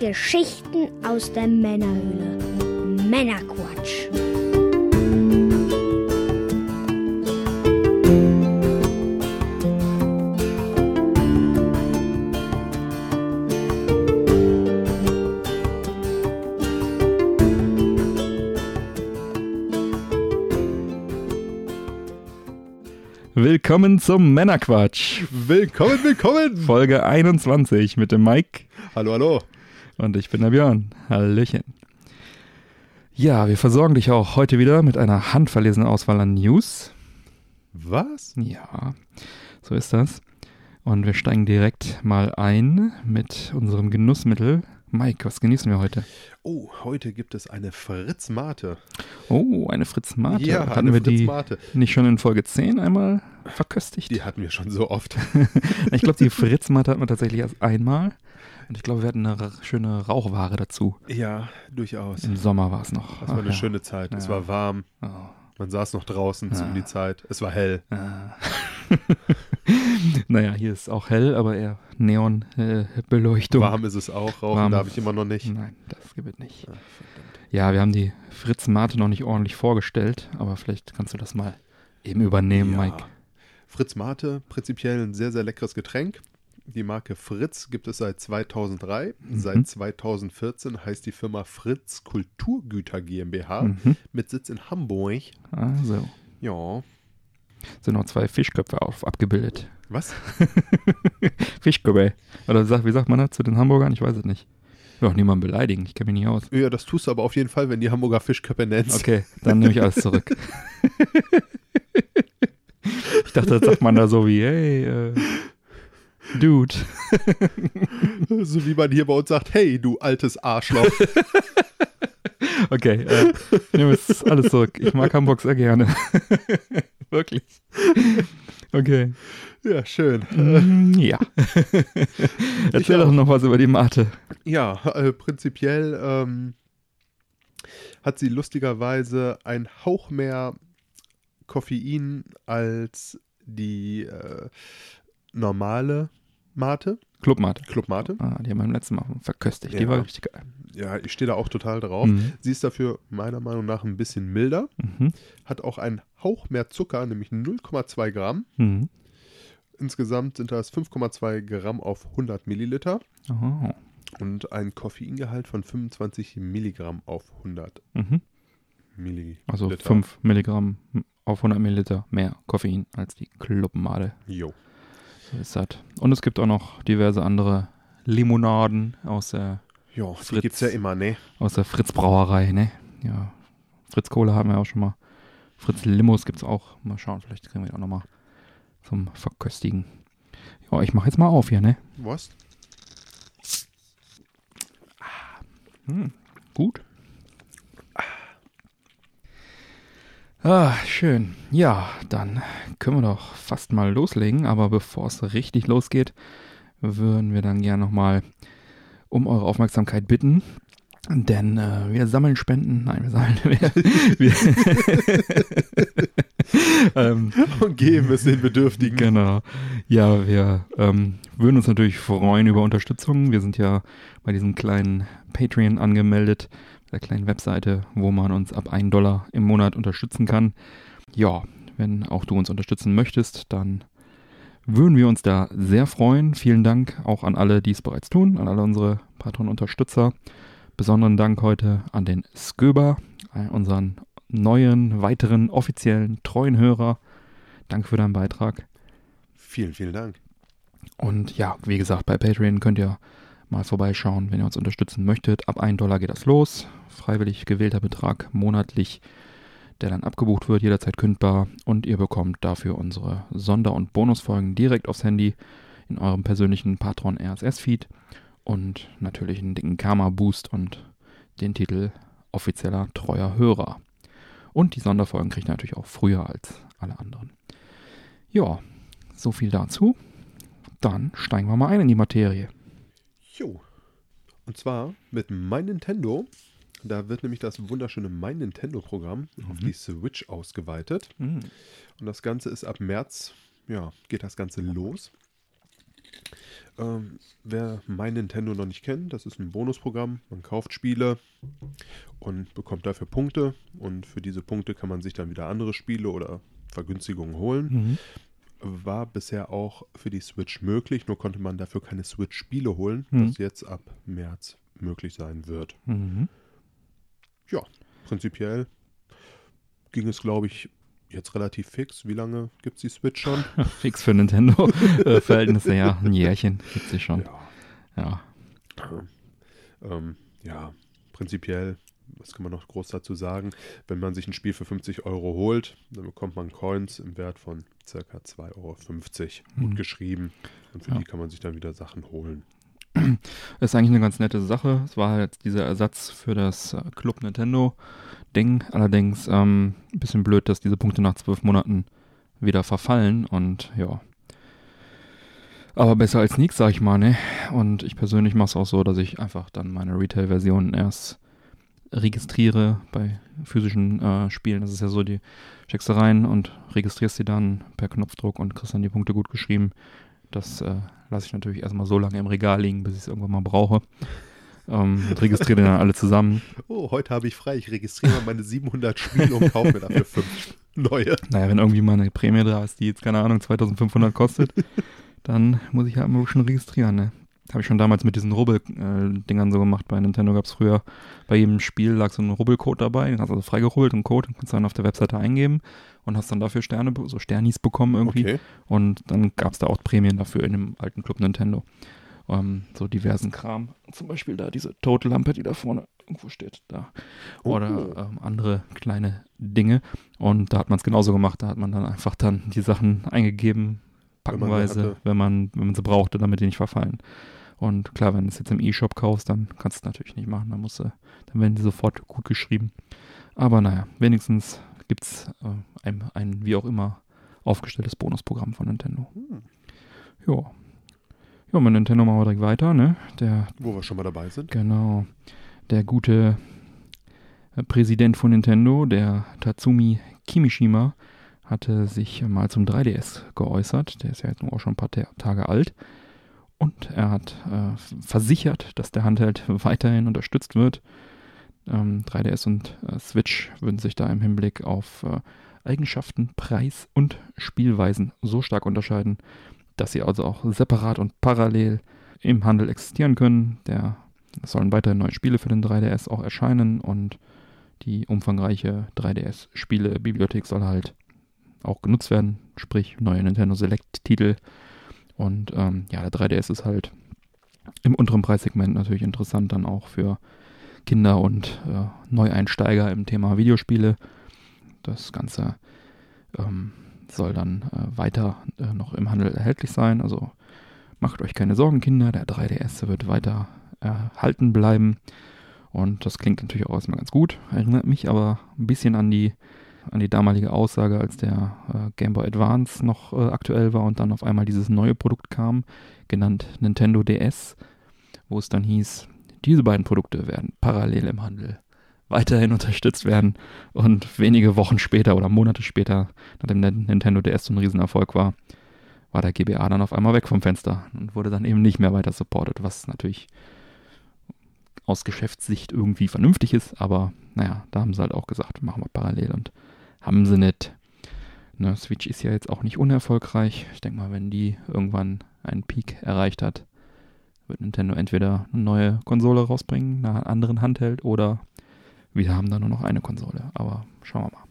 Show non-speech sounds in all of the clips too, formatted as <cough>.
Geschichten aus der Männerhöhle. Männerquatsch. Willkommen zum Männerquatsch. Willkommen, willkommen. Folge 21 mit dem Mike. Hallo, hallo. Und ich bin der Björn. Hallöchen. Ja, wir versorgen dich auch heute wieder mit einer handverlesenen Auswahl an News. Was? Ja, so ist das. Und wir steigen direkt mal ein mit unserem Genussmittel. Mike, was genießen wir heute? Oh, heute gibt es eine Fritz Mate. Oh, eine Fritz Mate. Ja, Hatten wir die nicht schon in Folge 10 einmal verköstigt? Die hatten wir schon so oft. <laughs> Ich glaube, die <laughs> Fritz Mate hatten wir tatsächlich erst einmal. Und ich glaube, wir hatten eine schöne Rauchware dazu. ja, durchaus. Im Sommer war es noch. Das war Ach eine ja. schöne Zeit. Es Ja. war warm. Oh. Man saß noch draußen Ja. um die Zeit. Es war hell. Ah. <laughs> naja, hier ist auch hell, aber eher Neonbeleuchtung. Warm ist es auch. Rauchen Warm. darf ich immer noch nicht. Nein, das gibt es nicht. Verdammt. Ja, wir haben die Fritz Mate noch nicht ordentlich vorgestellt, aber vielleicht kannst du das mal eben übernehmen, Ja. Mike. Fritz Mate, prinzipiell ein sehr, sehr leckeres Getränk. Die Marke Fritz gibt es seit 2003. Mhm. Seit 2014 heißt die Firma Fritz Kulturgüter GmbH Mhm. mit Sitz in Hamburg. Also, Ja. sind noch zwei Fischköpfe auf, abgebildet. Was? <laughs> Fischköpfe. Oder wie sagt man das zu den Hamburgern? Ich weiß es nicht. Ich will auch niemanden beleidigen, ich kenne mich nicht aus. Ja, das tust du aber auf jeden Fall, wenn die Hamburger Fischköppe nennst. Okay, dann nehme ich alles zurück. <laughs> ich dachte, das sagt man da so wie, hey, äh, Dude. <laughs> So wie man hier bei uns sagt, hey, du altes Arschloch. <laughs> Okay, äh, ich nehme jetzt alles zurück. Ich mag Hamburg sehr gerne. <laughs> Wirklich. Okay. ja, schön. Mm, Ja. Erzähl auch. doch noch was über die Mate. Ja, äh, prinzipiell ähm, hat sie lustigerweise ein Hauch mehr Koffein als die äh, normale Mate, Clubmate. Clubmate. Ah, die haben wir beim letzten Mal verköstigt. Die Ja. war richtig geil. Ja, ich stehe da auch total drauf. Mhm. Sie ist dafür meiner Meinung nach ein bisschen milder, Mhm. hat auch einen Hauch mehr Zucker, nämlich 0,2 Gramm. Mhm. Insgesamt sind das 5,2 Gramm auf 100 Milliliter. Oh. und ein Koffeingehalt von 25 Milligramm auf 100 Mhm. Milliliter. Also 5 Milligramm auf 100 Milliliter mehr Koffein als die Clubmate. Jo. So ist das. Und es gibt auch noch diverse andere Limonaden aus der, die Fritz. gibt's ja immer, ne? aus der Fritz Brauerei, ne? Ja. Fritz Kohle haben wir auch schon mal. Fritz Limos gibt es auch. Mal schauen, vielleicht kriegen wir die auch nochmal zum Verköstigen. Ja, ich mache jetzt mal auf hier, ne? Was? Hm, gut. Ah, schön. Ja, dann können wir doch fast mal loslegen. Aber bevor es richtig losgeht, würden wir dann gerne nochmal um eure Aufmerksamkeit bitten. Denn äh, wir sammeln Spenden. Nein, wir sammeln. <laughs> Wir, wir <laughs> ähm, Und geben es den Bedürftigen. Genau. Ja, wir ähm, würden uns natürlich freuen über Unterstützung. Wir sind ja bei diesem kleinen Patreon angemeldet, der kleinen Webseite, wo man uns ab 1 Dollar im Monat unterstützen kann. Ja, wenn auch du uns unterstützen möchtest, dann würden wir uns da sehr freuen. Vielen Dank auch an alle, die es bereits tun, an alle unsere Patron-Unterstützer. Besonderen Dank heute an den Sköber, unseren neuen, weiteren, offiziellen, treuen Hörer. Danke für deinen Beitrag. Vielen, vielen Dank. Und ja, wie gesagt, bei Patreon könnt ihr mal vorbeischauen, wenn ihr uns unterstützen möchtet. Ab 1 Dollar geht das los. Freiwillig gewählter Betrag monatlich, der dann abgebucht wird, jederzeit kündbar. Und ihr bekommt dafür unsere Sonder- und Bonusfolgen direkt aufs Handy in eurem persönlichen Patron RSS-Feed. Und natürlich einen dicken Karma-Boost und den Titel offizieller treuer Hörer. Und die Sonderfolgen kriegt ihr natürlich auch früher als alle anderen. Ja, so viel dazu. Dann steigen wir mal ein in die Materie. Jo. Und zwar mit mein Nintendo. Da wird nämlich das wunderschöne Mein Nintendo-Programm auf die Switch ausgeweitet. Und das Ganze ist ab März, ja, geht das Ganze los. Ähm, wer mein Nintendo noch nicht kennt, das ist ein Bonusprogramm. Man kauft Spiele und bekommt dafür Punkte. Und für diese Punkte kann man sich dann wieder andere Spiele oder Vergünstigungen holen. Mhm. War bisher auch für die Switch möglich, nur konnte man dafür keine Switch-Spiele holen, Mhm. was jetzt ab März möglich sein wird. Mhm. Ja, prinzipiell ging es, glaube ich, jetzt relativ fix. Wie lange gibt es die Switch schon? <laughs> Fix für Nintendo-Verhältnisse, ja. Ein Jährchen gibt sie schon. Ja. Ja. Ähm, ja, prinzipiell, was kann man noch groß dazu sagen? Wenn man sich ein Spiel für 50 Euro holt, dann bekommt man Coins im Wert von ca. 2,50 Euro. Gut Mhm. geschrieben. Und für Ja. die kann man sich dann wieder Sachen holen. <clears throat> Ist eigentlich eine ganz nette Sache. Es war halt dieser Ersatz für das äh, Club Nintendo Ding. Allerdings ähm, ein bisschen blöd, dass diese Punkte nach zwölf Monaten wieder verfallen und ja. Aber besser als nichts, sag ich mal, ne? Und ich persönlich mache es auch so, dass ich einfach dann meine Retail-Version erst registriere bei physischen äh, Spielen. Das ist ja so, die steckst du rein und registrierst sie dann per Knopfdruck und kriegst dann die Punkte gut geschrieben. Das äh, lasse ich natürlich erstmal so lange im Regal liegen, bis ich es irgendwann mal brauche. Ähm, und registriere dann alle zusammen. <laughs> Oh, heute habe ich frei. Ich registriere mal meine 700 Spiele und kaufe mir dafür fünf neue. Naja, wenn irgendwie mal eine Prämie da ist, die jetzt, keine Ahnung, 2500 kostet, dann muss ich halt mal schon registrieren, ne? Habe ich schon damals mit diesen Rubbel-Dingern so gemacht. Bei Nintendo gab es früher, bei jedem Spiel lag so ein Rubbelcode dabei. Den hast du also freigerubbelt, einen Code, den kannst du dann auf der Webseite eingeben und hast dann dafür Sterne, so Sternis bekommen irgendwie. Okay. Und dann gab es da auch Prämien dafür in dem alten Club Nintendo. Ähm, so diversen Kram. Zum Beispiel da diese Tote-Lampe, die da vorne irgendwo steht. Da. Oder Oh. ähm, andere kleine Dinge. Und da hat man es genauso gemacht. Da hat man dann einfach dann die Sachen eingegeben, Wenn man packenweise, wenn man, wenn man sie brauchte, damit die nicht verfallen. Und klar, wenn du es jetzt im E-Shop kaufst, dann kannst du es natürlich nicht machen. Dann, musst du, dann werden die sofort gut geschrieben. Aber naja, wenigstens gibt es äh, ein, ein wie auch immer aufgestelltes Bonusprogramm von Nintendo. Hm. Ja. Ja, mit Nintendo machen wir direkt weiter, ne? Der, Wo wir schon mal dabei sind. genau, der gute äh, Präsident von Nintendo, der Tatsumi Kimishima, hatte sich mal zum 3DS geäußert. Der ist ja jetzt nur auch schon ein paar Ta- Tage alt. Und er hat äh, versichert, dass der Handheld <laughs> weiterhin unterstützt wird. Ähm, 3DS und äh, Switch würden sich da im Hinblick auf äh, Eigenschaften, Preis und Spielweisen so stark unterscheiden, dass sie also auch separat und parallel im Handel existieren können. Der, es sollen weiterhin neue Spiele für den 3DS auch erscheinen und die umfangreiche 3DS-Spiele-Bibliothek soll halt auch genutzt werden, sprich neue Nintendo Select-Titel. Und ähm, ja, der 3DS ist halt im unteren Preissegment natürlich interessant dann auch für Kinder und äh, Neueinsteiger im Thema Videospiele. Das Ganze ähm, soll dann äh, weiter äh, noch im Handel erhältlich sein. Also macht euch keine Sorgen, Kinder. Der 3DS wird weiter erhalten bleiben. Und das klingt natürlich auch erstmal ganz gut. Erinnert mich aber ein bisschen an die, an die damalige Aussage, als der äh, Game Boy Advance noch äh, aktuell war und dann auf einmal dieses neue Produkt kam, genannt Nintendo DS, wo es dann hieß, diese beiden Produkte werden parallel im Handel weiterhin unterstützt werden. Und wenige Wochen später oder Monate später, nachdem der Nintendo DS so ein Riesenerfolg war, war der GBA dann auf einmal weg vom Fenster und wurde dann eben nicht mehr weiter supported, was natürlich aus Geschäftssicht irgendwie vernünftig ist, aber naja, da haben sie halt auch gesagt, machen wir parallel und haben sie nicht. Ne, Switch ist ja jetzt auch nicht unerfolgreich. Ich denke mal, wenn die irgendwann einen Peak erreicht hat, wird Nintendo entweder eine neue Konsole rausbringen, einen anderen Handheld oder wir haben da nur noch eine Konsole. Aber schauen wir mal,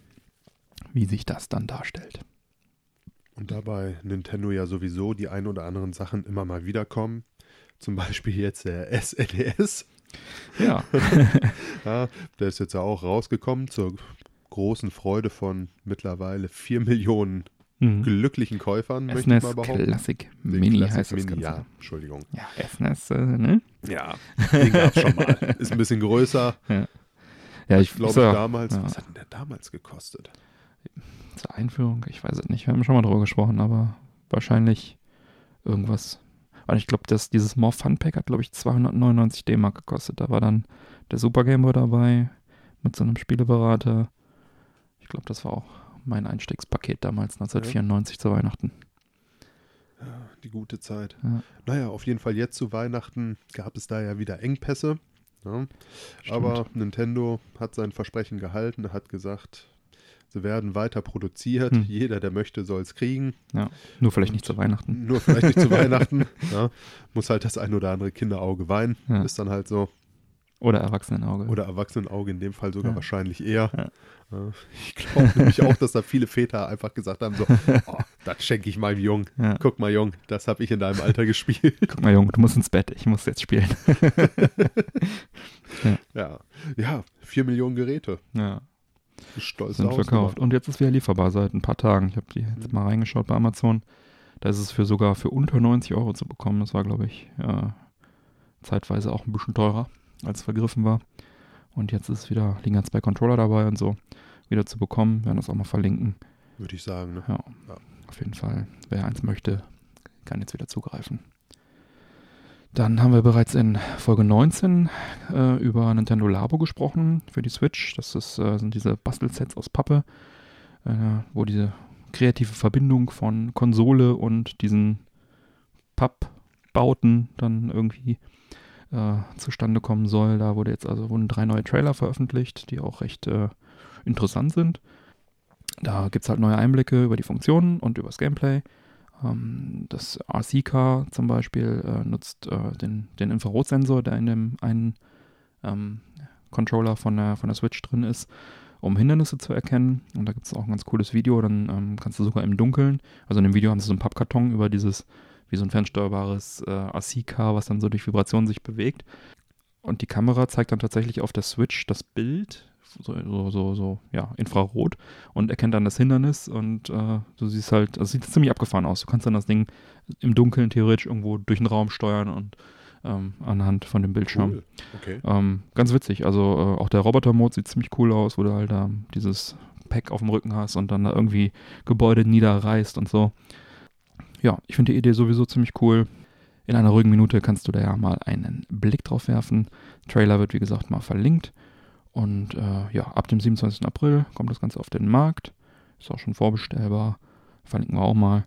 wie sich das dann darstellt. Und dabei Nintendo ja sowieso die ein oder anderen Sachen immer mal wiederkommen. Zum Beispiel jetzt der SNES. Ja, <laughs> Ja, der ist jetzt ja auch rausgekommen zur großen Freude von mittlerweile 4 Millionen mhm. glücklichen Käufern, möchte ich mal behaupten. Classic Mini Classic heißt das Mini, Ganze. ja, Entschuldigung. Ja, SNES, äh, ne? Ja, den gab es schon mal. <laughs> Ist ein bisschen größer. Ja, ich glaube so, damals. ja. Was hat denn der damals gekostet? zur Einführung, ich weiß es nicht, wir haben schon mal drüber gesprochen, aber wahrscheinlich irgendwas. Weil ich glaube, dass dieses More Fun Pack hat, glaube ich, 299 D-Mark gekostet. Da war dann der Super Game Boy dabei mit so einem Spieleberater. Ich glaube, das war auch mein Einstiegspaket damals, 1994 zu Weihnachten. Die gute Zeit. Ja. Naja, auf jeden Fall jetzt zu Weihnachten gab es da ja wieder Engpässe. Ja. Aber Nintendo hat sein Versprechen gehalten, hat gesagt, sie werden weiter produziert. Hm. Jeder, der möchte, soll es kriegen. Ja, nur vielleicht nicht zu Weihnachten. Nur vielleicht nicht zu <laughs> Weihnachten. Ja. Muss halt das ein oder andere Kinderauge weinen. Ja. Ist dann halt so. Oder Erwachsenenauge. Oder Erwachsenenauge in dem Fall sogar Ja. wahrscheinlich eher. Ja. Ich glaube nämlich auch, dass da viele Väter einfach gesagt haben: so, oh, das schenke ich meinem Jungen. Ja. Guck mal, Jung, das habe ich in deinem Alter gespielt. Guck mal, Junge, du musst ins Bett, ich muss jetzt spielen. <laughs> ja. Ja, vier Millionen Geräte. ja, Stolz sind verkauft. Und jetzt ist wieder lieferbar seit ein paar Tagen. Ich habe die jetzt mal reingeschaut bei Amazon. Da ist es für sogar für unter 90 Euro zu bekommen. Das war, glaube ich, äh, zeitweise auch ein bisschen teurer, als es vergriffen war. Und jetzt ist wieder, liegen jetzt zwei Controller dabei und so, wieder zu bekommen. Wir werden das auch mal verlinken. Würde ich sagen. Ne? Ja, Ja. auf jeden Fall. Wer eins möchte, kann jetzt wieder zugreifen. Dann haben wir bereits in Folge 19 äh, über Nintendo Labo gesprochen für die Switch. Das ist, äh, sind diese Bastelsets aus Pappe, äh, wo diese kreative Verbindung von Konsole und diesen Pappbauten dann irgendwie äh, zustande kommen soll. Da wurde jetzt also wurden drei neue Trailer veröffentlicht, die auch recht äh, interessant sind. Da gibt es halt neue Einblicke über die Funktionen und über das Gameplay. Ähm, das RC-Car zum Beispiel äh, nutzt äh, den, den Infrarotsensor, der in dem einen ähm, Controller von der, von der Switch drin ist, um Hindernisse zu erkennen. Und da gibt es auch ein ganz cooles Video. Dann ähm, kannst du sogar im Dunkeln, also in dem Video haben sie so einen Pappkarton über dieses, wie so ein fernsteuerbares äh, RC-Car, was dann so durch Vibrationen sich bewegt. Und die Kamera zeigt dann tatsächlich auf der Switch das Bild, so, so, so, so ja, Infrarot und erkennt dann das Hindernis und äh, du siehst halt, also sieht ziemlich abgefahren aus. Du kannst dann das Ding im Dunkeln theoretisch irgendwo durch den Raum steuern und ähm, anhand von dem Bildschirm. Cool. Okay. Ähm, ganz witzig, also äh, auch der Roboter-Mode sieht ziemlich cool aus, wo du halt ähm, dieses Pack auf dem Rücken hast und dann da irgendwie Gebäude niederreißt und so. Ja, ich finde die Idee sowieso ziemlich cool. In einer ruhigen Minute kannst du da ja mal einen Blick drauf werfen. Trailer wird wie gesagt mal verlinkt. Und äh, ja, ab dem 27. April kommt das Ganze auf den Markt. Ist auch schon vorbestellbar. Verlinken wir auch mal.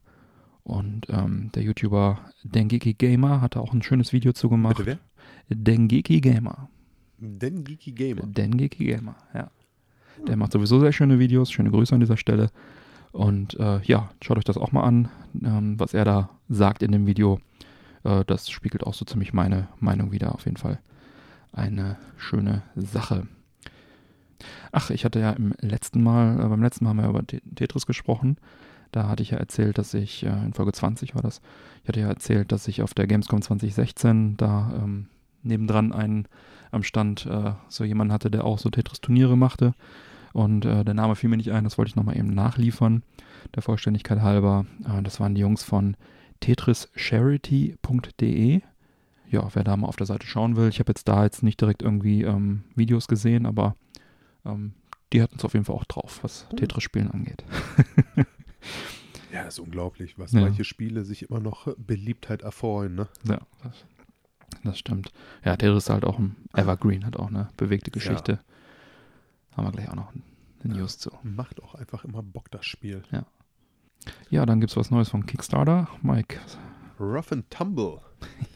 Und ähm, der YouTuber Dengeki Gamer hat da auch ein schönes Video zu gemacht. Bitte wer? Dengeki Gamer. Den Geeky Gamer. Dengeki Gamer, ja. Der macht sowieso sehr schöne Videos. Schöne Grüße an dieser Stelle. Und äh, ja, schaut euch das auch mal an, ähm, was er da sagt in dem Video. Äh, das spiegelt auch so ziemlich meine Meinung wieder. Auf jeden Fall eine schöne Sache. Ach, ich hatte ja im letzten Mal, äh, beim letzten Mal haben wir über Te- Tetris gesprochen. Da hatte ich ja erzählt, dass ich, äh, in Folge 20 war das, ich hatte ja erzählt, dass ich auf der Gamescom 2016 da ähm, nebendran einen am Stand äh, so jemanden hatte, der auch so Tetris-Turniere machte. Und äh, der Name fiel mir nicht ein, das wollte ich nochmal eben nachliefern, der Vollständigkeit halber. Äh, das waren die Jungs von tetrischarity.de. Ja, wer da mal auf der Seite schauen will. Ich habe jetzt da jetzt nicht direkt irgendwie ähm, Videos gesehen, aber ähm, die hatten es auf jeden Fall auch drauf, was. Tetris-Spielen angeht. <laughs> Ja, ist unglaublich, was Ja. manche Spiele sich immer noch Beliebtheit erfreuen. Ne? Ja, das, das stimmt. Ja, Tetris ist halt auch ein Evergreen, hat auch eine bewegte Geschichte. Haben wir gleich auch noch eine News zu. Macht auch einfach immer Bock, das Spiel. Ja, dann gibt es was Neues von Kickstarter. Mike, Rough and Tumble.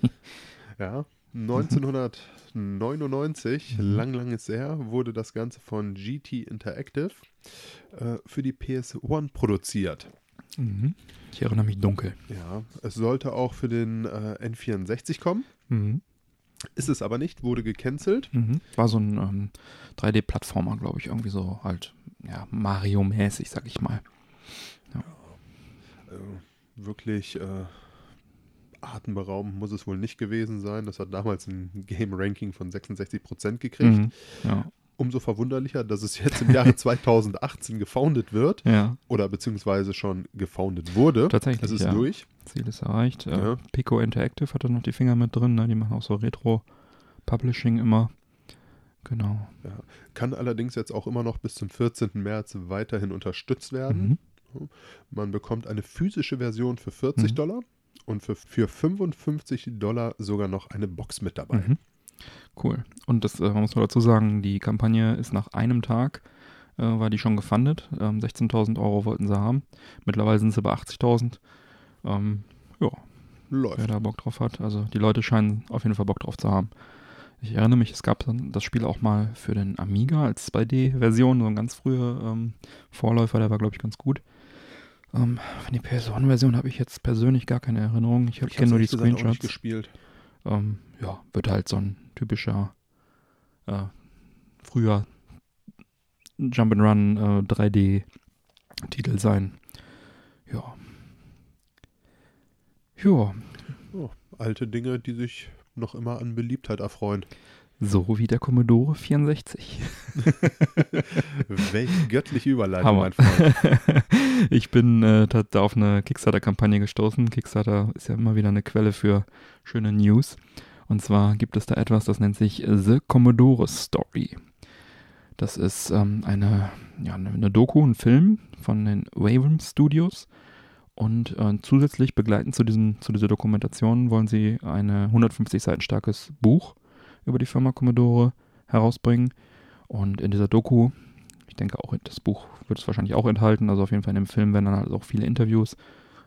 <laughs> ja, 1999, Mhm. lang, lang ist her, wurde das Ganze von GT Interactive äh, für die PS1 produziert. mhm. ich erinnere mich dunkel. Ja, es sollte auch für den äh, N64 kommen, Mhm. Ist es aber nicht, wurde gecancelt. Mhm. War so ein ähm, 3D-Plattformer, glaube ich, irgendwie so halt, ja, Mario-mäßig, sag ich mal. Äh, wirklich äh, atemberaubend muss es wohl nicht gewesen sein. Das hat damals ein Game-Ranking von 66% gekriegt. Mhm. Ja, Umso verwunderlicher, dass es jetzt im Jahre <laughs> 2018 gefoundet wird ja, oder beziehungsweise schon gefoundet wurde. Tatsächlich, Es ist ja. durch. Ziel ist erreicht. Äh, Ja. Pico Interactive hat da noch die Finger mit drin, ne? die machen auch so Retro-Publishing immer. Genau. Kann allerdings jetzt auch immer noch bis zum 14. März weiterhin unterstützt werden. Mhm. Man bekommt eine physische Version für 40 Mhm. Dollar und für, für 55 Dollar sogar noch eine Box mit dabei. Mhm. Cool. Und das, äh, man muss nur dazu sagen, die Kampagne ist nach einem Tag, äh, war die schon gefundet. Ähm, 16.000 Euro wollten sie haben. Mittlerweile sind sie bei 80.000. Ähm, ja, wer Läuft. da Bock drauf hat. Also die Leute scheinen auf jeden Fall Bock drauf zu haben. Ich erinnere mich, es gab dann das Spiel auch mal für den Amiga als 2D-Version, so ein ganz früher ähm, Vorläufer, der war, glaube ich, ganz gut. Ähm, von die PS1-Version habe ich jetzt persönlich gar keine Erinnerung. Ich, Ich kenne nur die gesagt auch nicht Screenshots. gespielt. Ähm, ja, wird halt so ein typischer äh, früher Jump'n'Run äh, 3D-Titel sein. Ja. Ja, Oh, alte Dinge, die sich noch immer an Beliebtheit erfreuen. so wie der Commodore 64. <laughs> Welch göttliche Überleitung, Hammer. mein Freund. <laughs> ich bin äh, da auf eine Kickstarter-Kampagne gestoßen. Kickstarter ist ja immer wieder eine Quelle für schöne News. Und zwar gibt es da etwas, das nennt sich The Commodore Story. Das ist ähm, eine, ja, eine, eine Doku, ein Film von den Wavem Studios. Und äh, zusätzlich begleitend zu, diesen, zu dieser Dokumentation wollen sie ein 150 Seiten starkes Buch über die Firma Commodore herausbringen. Und in dieser Doku, ich denke auch das Buch wird es wahrscheinlich auch enthalten, also auf jeden Fall in dem Film werden dann halt auch viele Interviews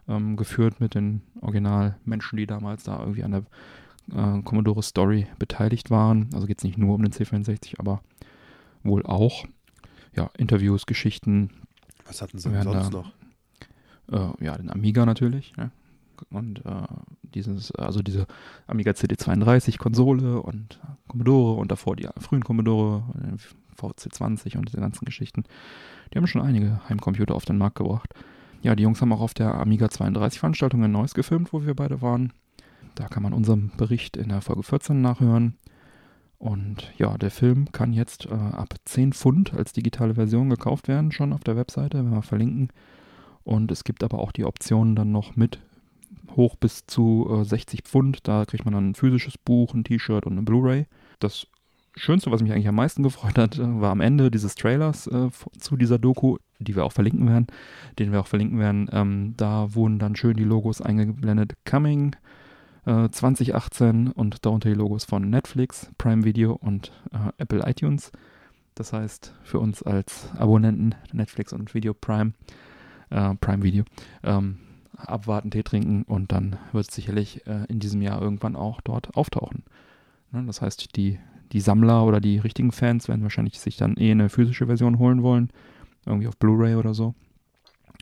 ähm, geführt mit den Originalmenschen, die damals da irgendwie an der äh, Commodore Story beteiligt waren. Also geht es nicht nur um den C64, aber wohl auch. Ja, Interviews, Geschichten, Was hatten sie denn sonst da- noch? äh, ja, den Amiga natürlich. Ne? Und äh, dieses, also diese Amiga CD32 Konsole und Commodore und davor die frühen Commodore, äh, VC20 und diese ganzen Geschichten. Die haben schon einige Heimcomputer auf den Markt gebracht. Ja, die Jungs haben auch auf der Amiga 32 Veranstaltung in Neuss gefilmt, wo wir beide waren. Da kann man unseren Bericht in der Folge 14 nachhören. Und ja, der Film kann jetzt äh, ab 10 Pfund als digitale Version gekauft werden, schon auf der Webseite, wenn wir verlinken. Und es gibt aber auch die Optionen dann noch mit hoch bis zu äh, 60 Pfund. Da kriegt man dann ein physisches Buch, ein T-Shirt und eine Blu-ray. Das Schönste, was mich eigentlich am meisten gefreut hat, äh, war am Ende dieses Trailers äh, zu dieser Doku, die wir auch verlinken werden, den wir auch verlinken werden. Ähm, da wurden dann schön die Logos eingeblendet. Coming äh, 2018 und darunter die Logos von Netflix, Prime Video und äh, Apple iTunes. Das heißt, für uns als Abonnenten Netflix und Video Prime, äh, Prime Video, ähm, abwarten, Tee trinken und dann wird es sicherlich äh, in diesem Jahr irgendwann auch dort auftauchen. Ne, das heißt, die, die Sammler oder die richtigen Fans werden wahrscheinlich sich dann eh eine physische Version holen wollen, irgendwie auf Blu-ray oder so.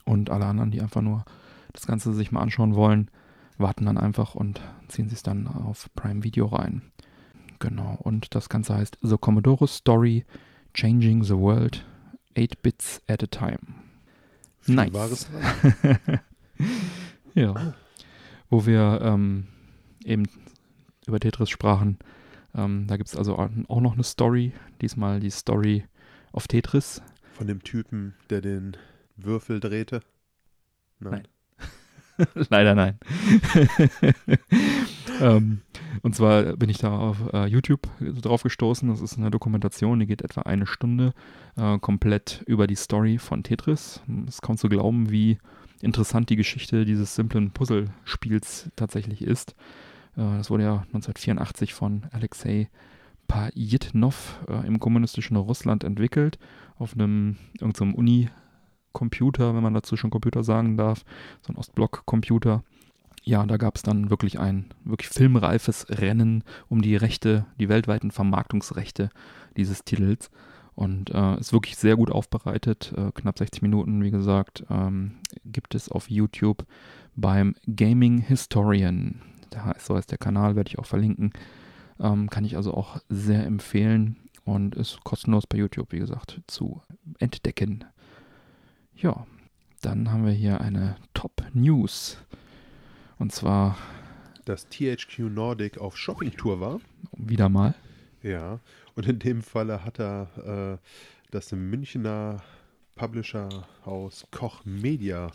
Und alle anderen, die einfach nur das Ganze sich mal anschauen wollen, warten dann einfach und ziehen sich dann auf Prime Video rein. Genau, und das Ganze heißt The Commodore Story Changing the World 8 Bits at a Time. Viel Nice. <laughs> Ja. Wo wir ähm, eben über Tetris sprachen. Ähm, da gibt es also auch noch eine Story. Diesmal die Story auf Tetris. Von dem Typen, der den Würfel drehte. Nein. <laughs> Leider nein. <laughs> ähm, und zwar bin ich da auf äh, YouTube drauf gestoßen. Das ist eine Dokumentation, die geht etwa eine Stunde, äh, komplett über die Story von Tetris. Es ist kaum zu glauben, wie interessant die Geschichte dieses simplen Puzzlespiels tatsächlich ist. Äh, das wurde ja 1984 von Alexei Pajitnov äh, im kommunistischen Russland entwickelt, auf einem irgendeinem Uni-Computer, wenn man dazu schon Computer sagen darf, so ein Ostblock-Computer. Ja, da gab es dann wirklich ein wirklich filmreifes Rennen um die Rechte, die weltweiten Vermarktungsrechte dieses Titels. Und äh, ist wirklich sehr gut aufbereitet, äh, knapp 60 Minuten, wie gesagt, ähm, gibt es auf YouTube beim Gaming Historian. Da heißt, so heißt der Kanal, werde ich auch verlinken. Ähm, kann ich also auch sehr empfehlen und ist kostenlos bei YouTube, wie gesagt, zu entdecken. Ja, dann haben wir hier eine Top News. Und zwar Dass THQ Nordic auf Shoppingtour war. wieder mal. Ja. Und in dem Falle hat er äh, das Münchner Publisherhaus Koch Media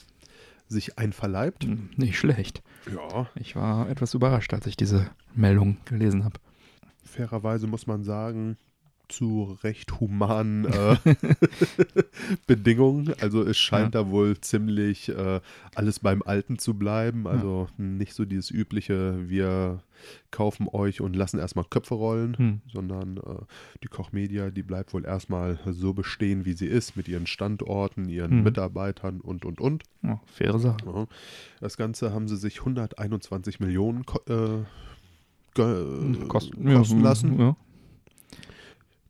sich einverleibt. Hm, Nicht schlecht. Ja. Ich war etwas überrascht, als ich diese Meldung gelesen habe. Fairerweise muss man sagen, zu recht humanen äh, <laughs> Bedingungen. Also es scheint ja. da wohl ziemlich äh, alles beim Alten zu bleiben. Also ja. nicht so dieses übliche, wir kaufen euch und lassen erstmal Köpfe rollen, hm. sondern äh, die Kochmedia, die bleibt wohl erstmal so bestehen, wie sie ist, mit ihren Standorten, ihren hm. Mitarbeitern und, und, und. Ja, faire Sache. Das Ganze haben sie sich 121 Millionen äh, kosten, kosten lassen. Ja.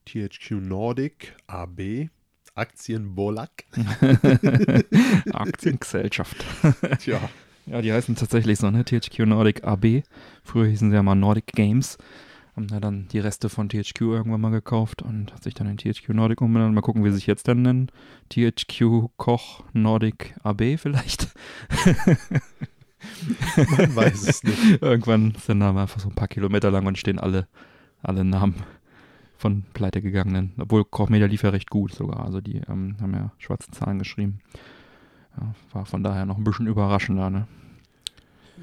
THQ Nordic AB, Aktien Bolak. <laughs> Aktiengesellschaft. <laughs> Tja. Ja, die heißen tatsächlich so, ne? THQ Nordic AB. Früher hießen sie ja mal Nordic Games. Haben da dann die Reste von THQ irgendwann mal gekauft und hat sich dann in THQ Nordic umbenannt. Mal gucken, wie sie sich jetzt dann nennen. THQ Koch Nordic AB vielleicht. Man weiß es nicht. <laughs> Irgendwann ist der Name einfach so ein paar Kilometer lang und stehen alle, alle Namen von pleitegegangenen. Obwohl Koch Media lief ja recht gut sogar. Also die ähm, haben ja schwarze Zahlen geschrieben. Ja, war von daher noch ein bisschen überraschender, ne?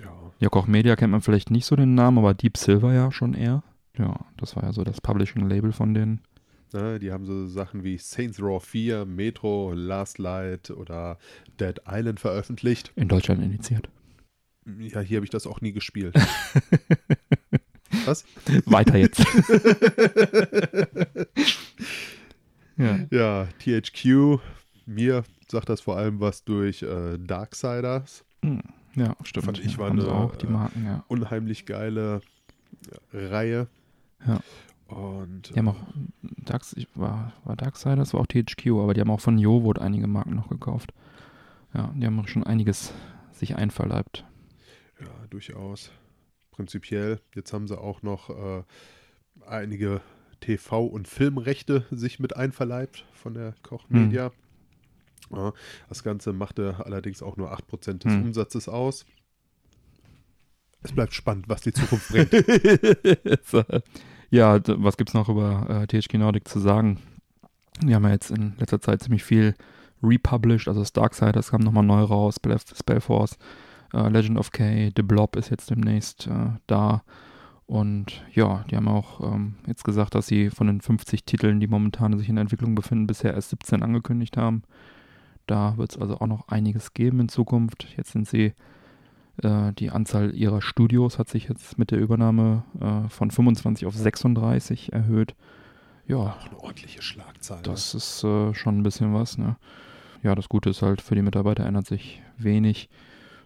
Ja. Ja, Koch Media kennt man vielleicht nicht so den Namen, aber Deep Silver ja schon eher. Ja, das war ja so das Publishing-Label von denen. Ja, die haben so Sachen wie Saints Row 4, Metro, Last Light oder Dead Island veröffentlicht. In Deutschland initiiert. Ja, hier habe ich das auch nie gespielt. <laughs> Was? Weiter jetzt. <laughs> ja. ja, THQ, mir sagt das vor allem was durch äh, Darksiders. Hm. Ja, stimmt. Fand ich war eine auch die Marken, ja. unheimlich geile Reihe. Ja. Und, die haben auch Darks, war, war Darksiders, war auch THQ, aber die haben auch von Jowood einige Marken noch gekauft. Ja, die haben schon einiges sich einverleibt. Ja, durchaus. Prinzipiell. Jetzt haben sie auch noch äh, einige TV- und Filmrechte sich mit einverleibt von der Koch Media. Hm. Ja, das Ganze machte allerdings auch nur 8% des hm. Umsatzes aus. Es bleibt spannend, was die Zukunft bringt. <laughs> ja, was gibt es noch über äh, THQ Nordic zu sagen? Wir haben ja jetzt in letzter Zeit ziemlich viel republished, also Darksiders kam nochmal neu raus, Spellforce Uh, Legend of K, The Blob ist jetzt demnächst uh, da. Und ja, die haben auch ähm, jetzt gesagt, dass sie von den 50 Titeln, die momentan sich in der Entwicklung befinden, bisher erst 17 angekündigt haben. Da wird es also auch noch einiges geben in Zukunft. Jetzt sind sie, äh, die Anzahl ihrer Studios hat sich jetzt mit der Übernahme äh, von 25 auf 36 erhöht. Ja. Ach, eine ordentliche Schlagzahl. Das ne? ist äh, schon ein bisschen was, ne? Ja, das Gute ist halt, für die Mitarbeiter ändert sich wenig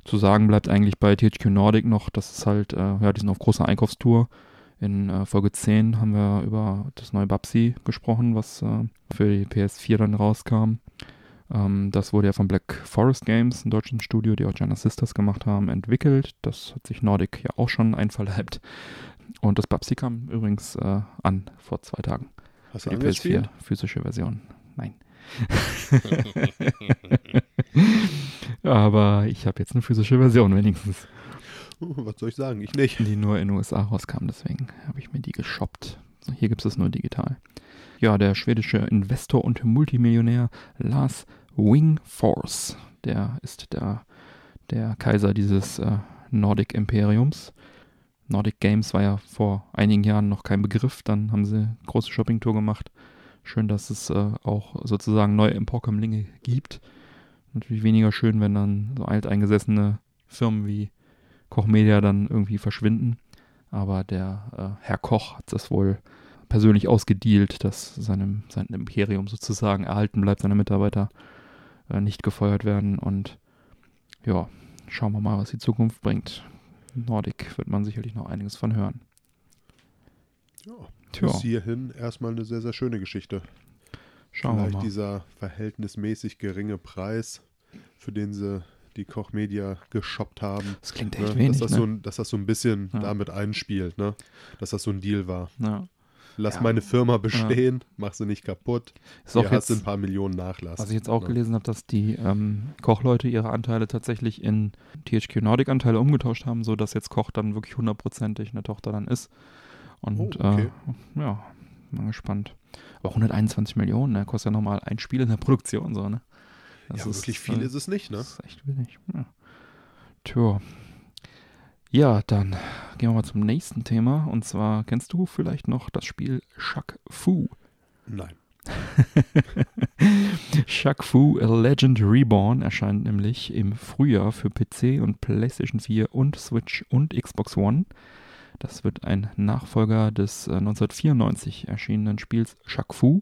zu sagen bleibt eigentlich bei THQ Nordic noch, dass es halt, äh, ja, die sind auf großer Einkaufstour. In äh, Folge 10 haben wir über das neue Babsi gesprochen, was äh, für die PS4 dann rauskam. Ähm, das wurde ja von Black Forest Games, ein deutschen Studio, die auch Giant Sisters gemacht haben, entwickelt. Das hat sich Nordic ja auch schon einverleibt. Und das Babsi kam übrigens äh, an vor zwei Tagen. Hast du die PS4 physische Version. Nein. <laughs> Aber ich habe jetzt eine physische Version wenigstens. Uh, was soll ich sagen? Ich nicht. Die nur in den USA rauskam, deswegen habe ich mir die geshoppt. Hier gibt es es nur digital. Ja, der schwedische Investor und Multimillionär Lars Wingforce, der ist der, der Kaiser dieses äh, Nordic Imperiums. Nordic Games war ja vor einigen Jahren noch kein Begriff, dann haben sie eine große Shoppingtour gemacht. Schön, dass es äh, auch sozusagen neue Emporkömmlinge gibt. Natürlich weniger schön, wenn dann so alteingesessene Firmen wie Koch Media dann irgendwie verschwinden. Aber der äh, Herr Koch hat das wohl persönlich ausgedealt, dass seinem, sein Imperium sozusagen erhalten bleibt, seine Mitarbeiter äh, nicht gefeuert werden. Und ja, schauen wir mal, was die Zukunft bringt. Nordic wird man sicherlich noch einiges von hören. Ja, Tja. bis hierhin erstmal eine sehr, sehr schöne Geschichte. Schauen Vielleicht wir mal. dieser verhältnismäßig geringe Preis, für den sie die Koch Media geshoppt haben. Das klingt echt ne? wenig, dass, das ne? so ein, dass das so ein bisschen ja. damit einspielt, ne? dass das so ein Deal war. Ja. Lass ja. meine Firma bestehen, mach sie nicht kaputt. Ist auch jetzt, ein paar Millionen Nachlass. Was ich jetzt auch ne? gelesen habe, dass die ähm, Kochleute ihre Anteile tatsächlich in THQ Nordic Anteile umgetauscht haben, sodass jetzt Koch dann wirklich hundertprozentig eine Tochter dann ist. Und oh, okay. äh, ja, mal gespannt. Aber 121 Millionen, ne? Kostet ja nochmal ein Spiel in der Produktion, so, ne? Das ja, ist, wirklich viel äh, ist es nicht, ne? Das ist echt wenig. Ja. Tja. Ja, dann gehen wir mal zum nächsten Thema. Und zwar kennst du vielleicht noch das Spiel Shaq Fu? Nein. <laughs> Shaq Fu A Legend Reborn erscheint nämlich im Frühjahr für PC und PlayStation 4 und Switch und Xbox One. Das wird ein Nachfolger des äh, 1994 erschienenen Spiels Shaq Fu,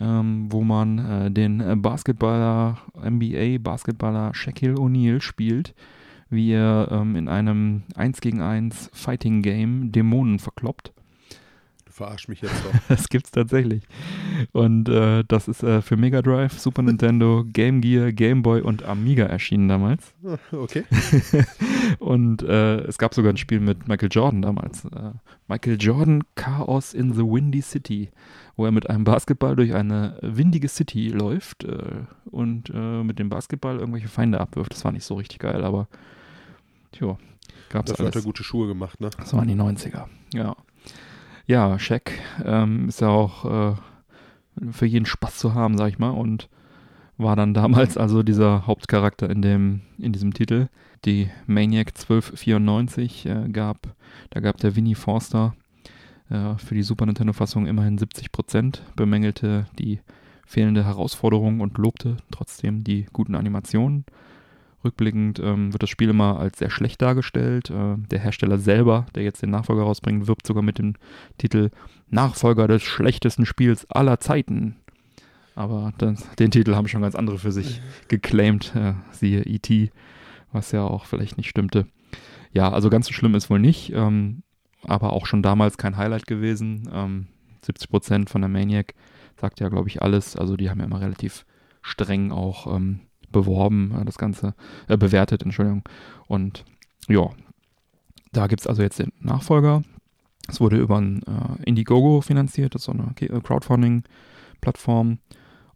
ähm, wo man äh, den Basketballer, NBA-Basketballer Shaquille O'Neal spielt, wie er ähm, in einem 1 gegen 1 Fighting Game Dämonen verkloppt. Verarsch mich jetzt doch. <laughs> Das gibt's tatsächlich. Und äh, das ist äh, für Mega Drive, Super Nintendo, <laughs> Game Gear, Game Boy und Amiga erschienen damals. <laughs> Okay. Und äh, es gab sogar ein Spiel mit Michael Jordan damals. Äh, Michael Jordan Chaos in the Windy City, wo er mit einem Basketball durch eine windige City läuft äh, und äh, mit dem Basketball irgendwelche Feinde abwirft. Das war nicht so richtig geil, aber tja, gab's Dafür hat er alles. gute Schuhe gemacht, ne? Das waren die 90er, ja. Ja, Shaq ähm, ist ja auch äh, für jeden Spaß zu haben, sag ich mal, und war dann damals also dieser Hauptcharakter in dem in diesem Titel. Die Maniac 1294 äh, gab, da gab der Winnie Forster äh, für die Super Nintendo-Fassung immerhin 70 Prozent, bemängelte die fehlende Herausforderung und lobte trotzdem die guten Animationen. Rückblickend ähm, wird das Spiel immer als sehr schlecht dargestellt. Äh, der Hersteller selber, der jetzt den Nachfolger rausbringt, wirbt sogar mit dem Titel Nachfolger des schlechtesten Spiels aller Zeiten. Aber das, den Titel haben schon ganz andere für sich geclaimed, äh, siehe E.T., was ja auch vielleicht nicht stimmte. Ja, also ganz so schlimm ist wohl nicht, ähm, aber auch schon damals kein Highlight gewesen. Ähm, 70% von der Maniac sagt ja, glaube ich, alles. Also die haben ja immer relativ streng auch ähm, beworben, das Ganze, äh, bewertet, Entschuldigung. Und ja, da gibt es also jetzt den Nachfolger. Es wurde über ein äh, Indiegogo finanziert, das ist so eine äh, Crowdfunding-Plattform.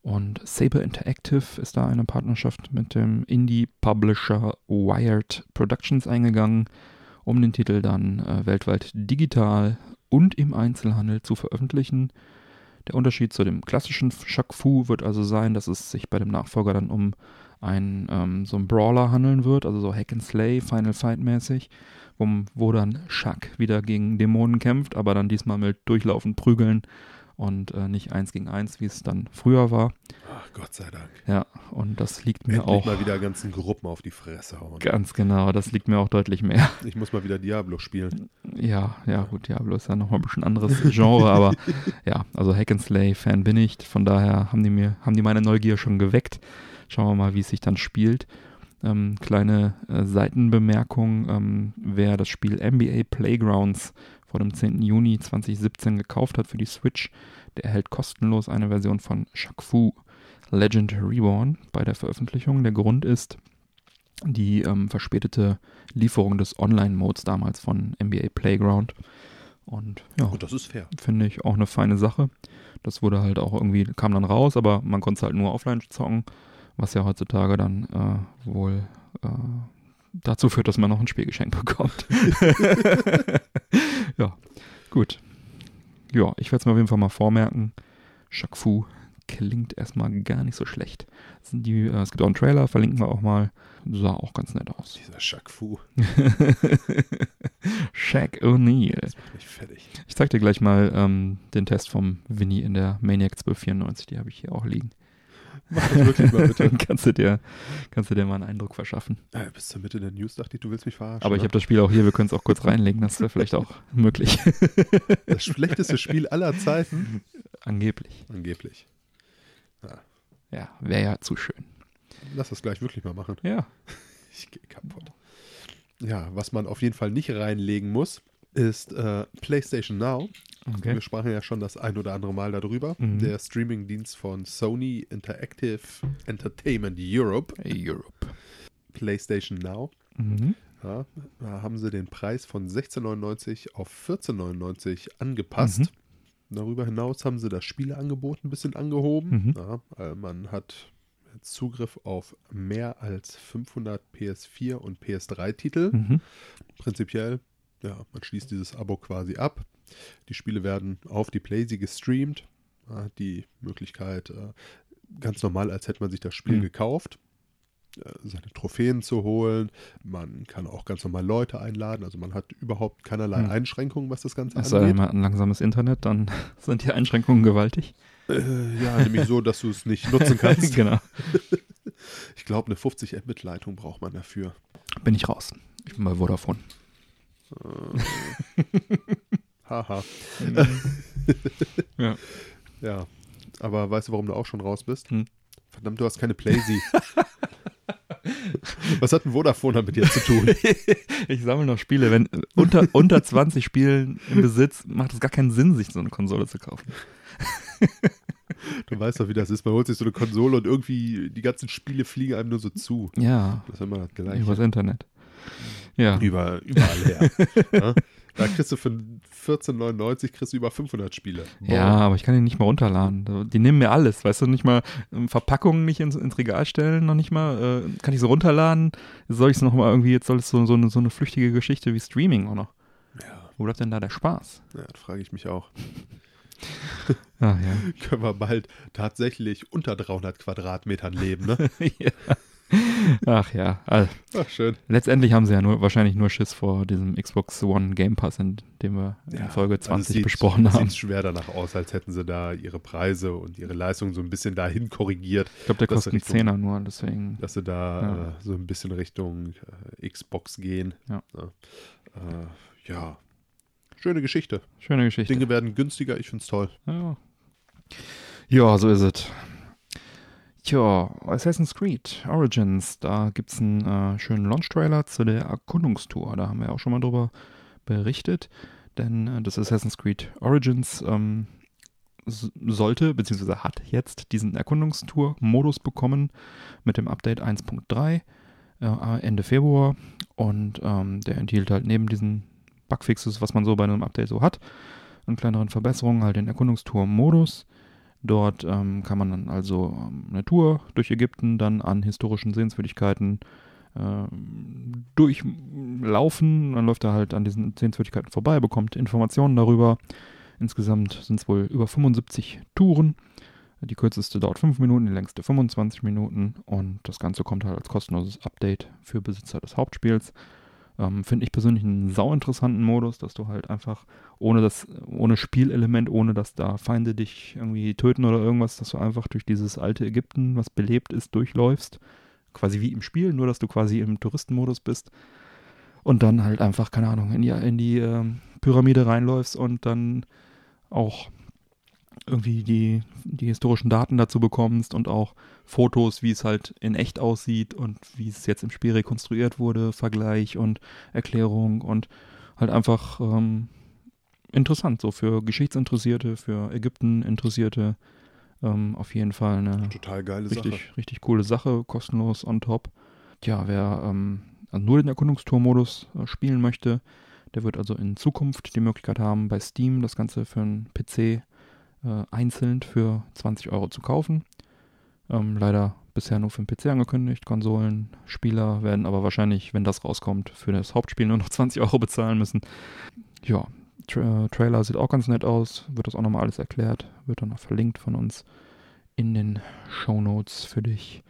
Und Saber Interactive ist da eine Partnerschaft mit dem Indie-Publisher Wired Productions eingegangen, um den Titel dann äh, weltweit digital und im Einzelhandel zu veröffentlichen. Der Unterschied zu dem klassischen Shaq Fu wird also sein, dass es sich bei dem Nachfolger dann um ein, ähm, so einen Brawler handeln wird, also so Hack and Slay, Final Fight mäßig, wo, wo dann Shaq wieder gegen Dämonen kämpft, aber dann diesmal mit Durchlaufen, Prügeln und äh, nicht eins gegen eins, wie es dann früher war. Ach, Gott sei Dank. Ja, und das liegt mir Endlich auch mal wieder ganzen Gruppen auf die Fresse hauen. ganz genau, das liegt mir auch deutlich mehr. <laughs> Ich muss mal wieder Diablo spielen. Ja, ja, gut, Diablo ist ja nochmal ein bisschen anderes <laughs> Genre, aber <laughs> ja, also Hack and Slay Fan bin ich, von daher haben die mir, haben die meine Neugier schon geweckt. Schauen wir mal, wie es sich dann spielt. Ähm, kleine äh, Seitenbemerkung, ähm, wer das Spiel NBA Playgrounds vor dem 10. Juni 2017 gekauft hat für die Switch, der erhält kostenlos eine Version von Shaq Fu Legend Reborn bei der Veröffentlichung. Der Grund ist die ähm, verspätete Lieferung des Online-Modes damals von NBA Playground. Und ja, Und das ist fair. finde ich auch eine feine Sache. Das wurde halt auch irgendwie, kam dann raus, aber man konnte es halt nur offline zocken, was ja heutzutage dann äh, wohl äh, dazu führt, dass man noch ein Spiel geschenkt bekommt. <laughs> ja, gut. Ja, ich werde es mir auf jeden Fall mal vormerken. Shaq Fu klingt erstmal gar nicht so schlecht. Das sind die, äh, es gibt auch einen Trailer, verlinken wir auch mal. Sah auch ganz nett aus. Dieser Shaq Fu <laughs> Shaq O'Neal. mich fertig. Ich zeig dir gleich mal ähm, den Test vom Winnie in der Maniac 1294, die habe ich hier auch liegen. Mach das wirklich mal bitte. Dann <laughs> kannst du dir, kannst du dir mal einen Eindruck verschaffen. Ah, bis zur Mitte der News dachte ich, du willst mich verarschen. Aber ich ne? habe das Spiel auch hier, wir können es auch kurz reinlegen, das wäre vielleicht auch <laughs> möglich. das schlechteste Spiel aller Zeiten. Angeblich. Angeblich. Ja, wäre ja zu schön. Lass das gleich wirklich mal machen. Ja. <laughs> Ich gehe kaputt. Ja, was man auf jeden Fall nicht reinlegen muss, ist äh, PlayStation Now. Okay. Wir sprachen ja schon das ein oder andere Mal darüber. Mhm. Der Streamingdienst von Sony Interactive Entertainment Europe, Europe. PlayStation Now. Mhm. Ja, da haben sie den Preis von 16,99 auf 14,99 angepasst. Mhm. Darüber hinaus haben sie das Spieleangebot ein bisschen angehoben. Mhm. Ja, äh, man hat Zugriff auf mehr als 500 PS4 und PS3-Titel. Mhm. Prinzipiell, ja, man schließt dieses Abo quasi ab. Die Spiele werden auf die Playsee gestreamt. Ja, die Möglichkeit, äh, ganz normal, als hätte man sich das Spiel Mhm. gekauft. äh, seine Trophäen zu holen. Man kann auch ganz normal Leute einladen. Also man hat überhaupt keinerlei Hm. Einschränkungen, was das Ganze denn, angeht. man hat ein langsames Internet, dann <laughs> sind die Einschränkungen gewaltig. Äh, ja, nämlich so, dass du es nicht nutzen <laughs> kannst. genau. <laughs> Ich glaube, eine 50 Mbit-Leitung braucht man dafür. Bin ich raus. Ich bin bei Vodafone. Haha. <laughs> Ja. Ja. Aber weißt du, warum du auch schon raus bist? Hm. Verdammt, du hast keine Playsee. <laughs> Was hat ein Vodafone damit jetzt zu tun? <laughs> Ich sammle noch Spiele. Wenn äh, unter, unter 20 Spielen im Besitz macht es gar keinen Sinn, sich so eine Konsole zu kaufen. Du weißt doch, wie das ist. Man holt sich so eine Konsole und irgendwie die ganzen Spiele fliegen einem nur so zu. Ja, Das ist immer das Gleiche. übers Internet. Ja, Über, überall her. ja? Da kriegst du für 14,99 kriegst du über 500 Spiele. Boah. ja, aber ich kann die nicht mal runterladen. Die nehmen mir alles, weißt du, nicht mal ähm, Verpackungen nicht ins, ins Regal stellen, noch nicht mal. Äh, kann ich so runterladen? Soll ich es noch mal irgendwie, jetzt soll es so, so, eine, so eine flüchtige Geschichte wie Streaming auch noch. Ja, Wo bleibt denn da der Spaß? ja das frage ich mich auch. <laughs> Ah, ja. Können wir bald tatsächlich unter 300 Quadratmetern leben, ne? <laughs> ja. Ach ja, also, Ach, schön. letztendlich haben sie ja nur wahrscheinlich nur Schiss vor diesem Xbox One Game Pass, in dem wir in Folge also es 20 sieht, besprochen es haben. Sieht schwer danach aus, als hätten sie da ihre Preise und ihre Leistung so ein bisschen dahin korrigiert, Ich glaube, der kostet einen Zehner nur, deswegen. dass sie da Ja. äh, so ein bisschen Richtung äh, Xbox gehen. Ja. Äh, ja. Schöne Geschichte. Schöne Geschichte. Dinge werden günstiger, ich find's toll. Ja. ja, so ist es. Tja, Assassin's Creed Origins, da gibt es einen äh, schönen Launch-Trailer zu der Erkundungstour. Da haben wir auch schon mal drüber berichtet. Denn äh, das Assassin's Creed Origins ähm, sollte, beziehungsweise hat jetzt diesen Erkundungstour-Modus bekommen mit dem Update 1.3 äh, Ende Februar. Und ähm, der enthielt halt neben diesen Bugfixes, was man so bei einem Update so hat, an kleineren Verbesserungen, halt den Erkundungstour-Modus. Dort ähm, kann man dann also ähm, eine Tour durch Ägypten dann an historischen Sehenswürdigkeiten ähm, durchlaufen. Dann läuft er halt an diesen Sehenswürdigkeiten vorbei, bekommt Informationen darüber. Insgesamt sind es wohl über 75 Touren. Die kürzeste dauert 5 Minuten, die längste 25 Minuten. Und das Ganze kommt halt als kostenloses Update für Besitzer des Hauptspiels. Ähm, Finde ich persönlich einen sauinteressanten Modus, dass du halt einfach ohne das, ohne Spielelement, ohne dass da Feinde dich irgendwie töten oder irgendwas, dass du einfach durch dieses alte Ägypten, was belebt ist, durchläufst. Quasi wie im Spiel, nur dass du quasi im Touristenmodus bist. Und dann halt einfach, keine Ahnung, in die, in die ähm, Pyramide reinläufst und dann auch irgendwie die, die historischen Daten dazu bekommst und auch Fotos, wie es halt in echt aussieht und wie es jetzt im Spiel rekonstruiert wurde, Vergleich und Erklärung und halt einfach ähm, interessant, so für Geschichtsinteressierte, für Ägypten Interessierte. Ähm, auf jeden Fall eine Total geile Sache. richtig, richtig coole Sache, kostenlos on top. Tja, wer ähm, also nur den Erkundungstour-Modus äh, spielen möchte, der wird also in Zukunft die Möglichkeit haben, bei Steam das Ganze für einen PC äh, einzeln für 20 Euro zu kaufen. Ähm, leider bisher nur für den PC angekündigt. Konsolenspieler werden aber wahrscheinlich, wenn das rauskommt, für das Hauptspiel nur noch <laughs> 20 Euro bezahlen müssen. Ja, Tra Trailer sieht auch ganz nett aus. Wird das auch nochmal alles erklärt. Wird dann noch verlinkt von uns in den Show Notes für dich.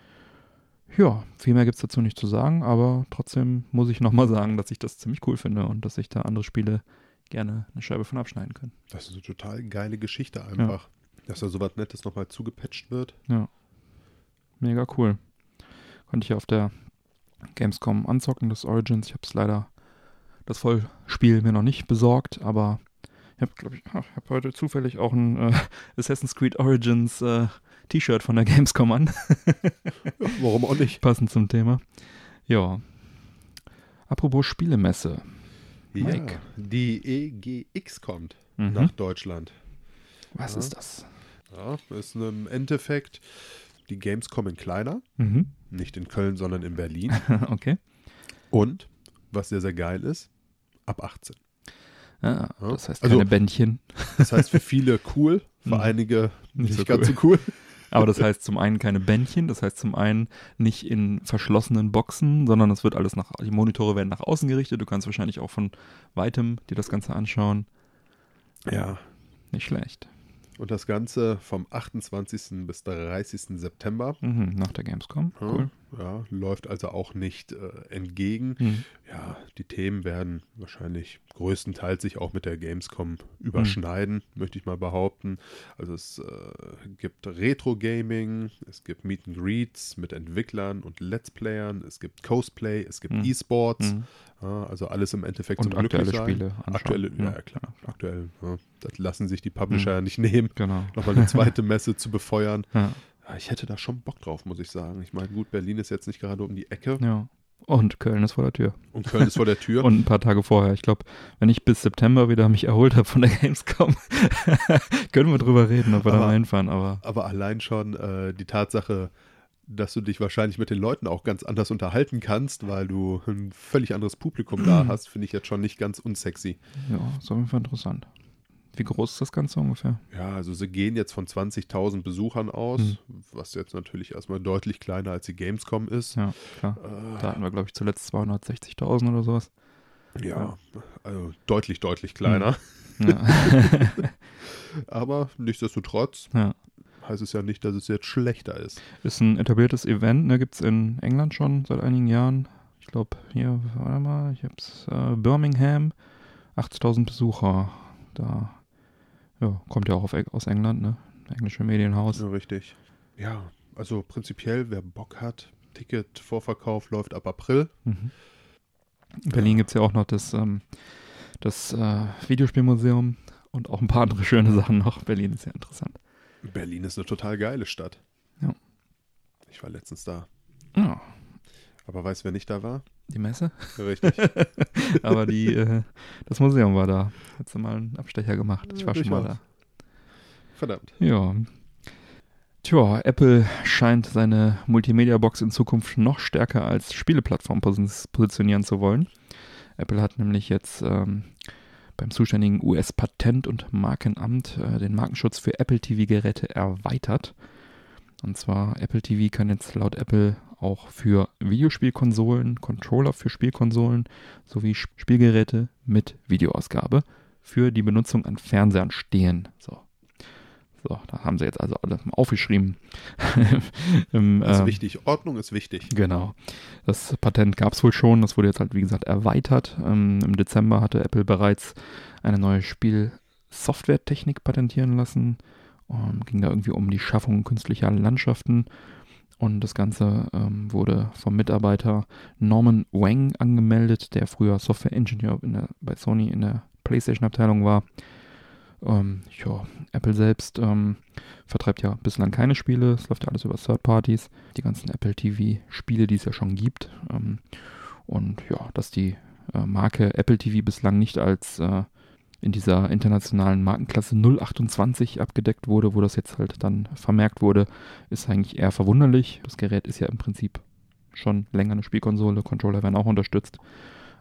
Ja, viel mehr gibt es dazu nicht zu sagen, aber trotzdem muss ich nochmal sagen, dass ich das ziemlich cool finde und dass sich da andere Spiele gerne eine Scheibe von abschneiden können. Das ist eine total geile Geschichte einfach. Dass da sowas Nettes nochmal zugepatcht wird. Mega cool. Konnte ich auf der Gamescom anzocken, das Origins. Ich habe es leider, das Vollspiel mir noch nicht besorgt, aber ich habe, glaube ich, ach, ich habe heute zufällig auch ein äh, <laughs> Assassin's Creed Origins äh, T-Shirt von der Gamescom an. Ja, warum auch nicht? Passend zum Thema. Ja. Apropos Spielemesse. Ja, Mike. die EGX kommt Mhm. nach Deutschland. Was Ja. ist das? Ja, ist im Endeffekt die Gamescom in kleiner. Mhm. Nicht in Köln, sondern in Berlin. <laughs> okay. Und, was sehr, sehr geil ist, ab 18. Ja, Ja. das heißt Also- keine Bändchen. Das heißt für viele cool, für Mhm. einige nicht, so ganz so cool. <laughs> Aber das heißt zum einen keine Bändchen, das heißt zum einen nicht in verschlossenen Boxen, sondern es wird alles nach, die Monitore werden nach außen gerichtet. Du kannst wahrscheinlich auch von weitem dir das Ganze anschauen. Ja, Nicht schlecht. Und das Ganze vom 28. bis 30. September. Mhm, nach der Gamescom. Cool. Ja, läuft also auch nicht äh, entgegen. Mhm. Ja, die Themen werden wahrscheinlich größtenteils sich auch mit der Gamescom überschneiden, möchte ich mal behaupten. Also es äh, gibt Retro-Gaming, es gibt Meet and Greets mit Entwicklern und Let's Playern, es gibt Cosplay, es gibt Mhm. E-Sports, Mhm. ja, also alles im Endeffekt Und zum aktuelle Spiele anschauen. Aktuelle, ja, Ja, klar, aktuell. Ja, das lassen sich die Publisher ja nicht nehmen, Genau. nochmal eine zweite <laughs> Messe zu befeuern. Ja. Ja, ich hätte da schon Bock drauf, muss ich sagen. Ich meine, gut, Berlin ist jetzt nicht gerade um die Ecke ja. Und Köln ist vor der Tür. und Köln ist vor der Tür. <laughs> Und ein paar Tage vorher. Ich glaube, wenn ich bis September wieder mich erholt habe von der Gamescom, <laughs> können wir drüber reden, ob wir da Aber- mal hinfahren. Aber Aber allein schon äh, die Tatsache, dass du dich wahrscheinlich mit den Leuten auch ganz anders unterhalten kannst, weil du ein völlig anderes Publikum da <clears throat> hast, finde ich jetzt schon nicht ganz unsexy. ja, ist auf jeden Fall interessant. Wie groß ist das Ganze ungefähr? Ja, also sie gehen jetzt von 20.000 Besuchern aus, Hm. was jetzt natürlich erstmal deutlich kleiner als die Gamescom ist. Ja, klar. Äh, Da hatten wir, glaube ich, zuletzt 260.000 oder sowas. ja, also deutlich, deutlich kleiner. Ja. <laughs> <laughs> Aber nichtsdestotrotz ja. heißt es ja nicht, dass es jetzt schlechter ist. Ist ein etabliertes Event, ne, gibt es in England schon seit einigen Jahren. Ich glaube, hier, warte mal, ich hab's, äh, Birmingham, 80.000 Besucher. Da, ja, kommt ja auch auf, aus England, ne? Englische Medienhaus. Ja, richtig. Ja, also prinzipiell, wer Bock hat, Ticketvorverkauf läuft ab April. Mhm. In Berlin gibt es ja auch noch das, ähm, das äh, Videospielmuseum und auch ein paar andere schöne Sachen noch. Berlin ist ja interessant. Berlin ist eine total geile Stadt. Ja. Ich war letztens da. Ja, Aber weißt du, wer nicht da war? Die Messe. Richtig. <laughs> Aber die, äh, das Museum war da. Hat sie mal einen Abstecher gemacht. Ich Ja, war schon mal da. Verdammt. Ja. Tja, Apple scheint seine Multimedia-Box in Zukunft noch stärker als Spieleplattform posi positionieren zu wollen. Apple hat nämlich jetzt ähm, beim zuständigen US-Patent- und Markenamt äh, den Markenschutz für Apple TV-Geräte erweitert. Und zwar Apple TV kann jetzt laut Apple auch für Videospielkonsolen, Controller für Spielkonsolen sowie Sp- Spielgeräte mit Videoausgabe für die Benutzung an Fernsehern stehen. So. So, da haben sie jetzt also alle mal aufgeschrieben. <laughs> Im, Das ist ähm, wichtig. Ordnung ist wichtig. Genau. Das Patent gab es wohl schon. Das wurde jetzt halt, wie gesagt, erweitert. Ähm, Im Dezember hatte Apple bereits eine neue Spielsoftwaretechnik patentieren lassen. Ähm, ging da irgendwie um die Schaffung künstlicher Landschaften. Und das Ganze ähm, wurde vom Mitarbeiter Norman Wang angemeldet, der früher Software-Ingenieur bei Sony in der PlayStation-Abteilung war. Ähm, ja, Apple selbst ähm, vertreibt ja bislang keine Spiele. Es läuft ja alles über Third Parties. Die ganzen Apple TV-Spiele, die es ja schon gibt. Ähm, und ja, dass die äh, Marke Apple TV bislang nicht als äh, in dieser internationalen Markenklasse 028 abgedeckt wurde, wo das jetzt halt dann vermerkt wurde, ist eigentlich eher verwunderlich. Das Gerät ist ja im Prinzip schon länger eine Spielkonsole. Controller werden auch unterstützt.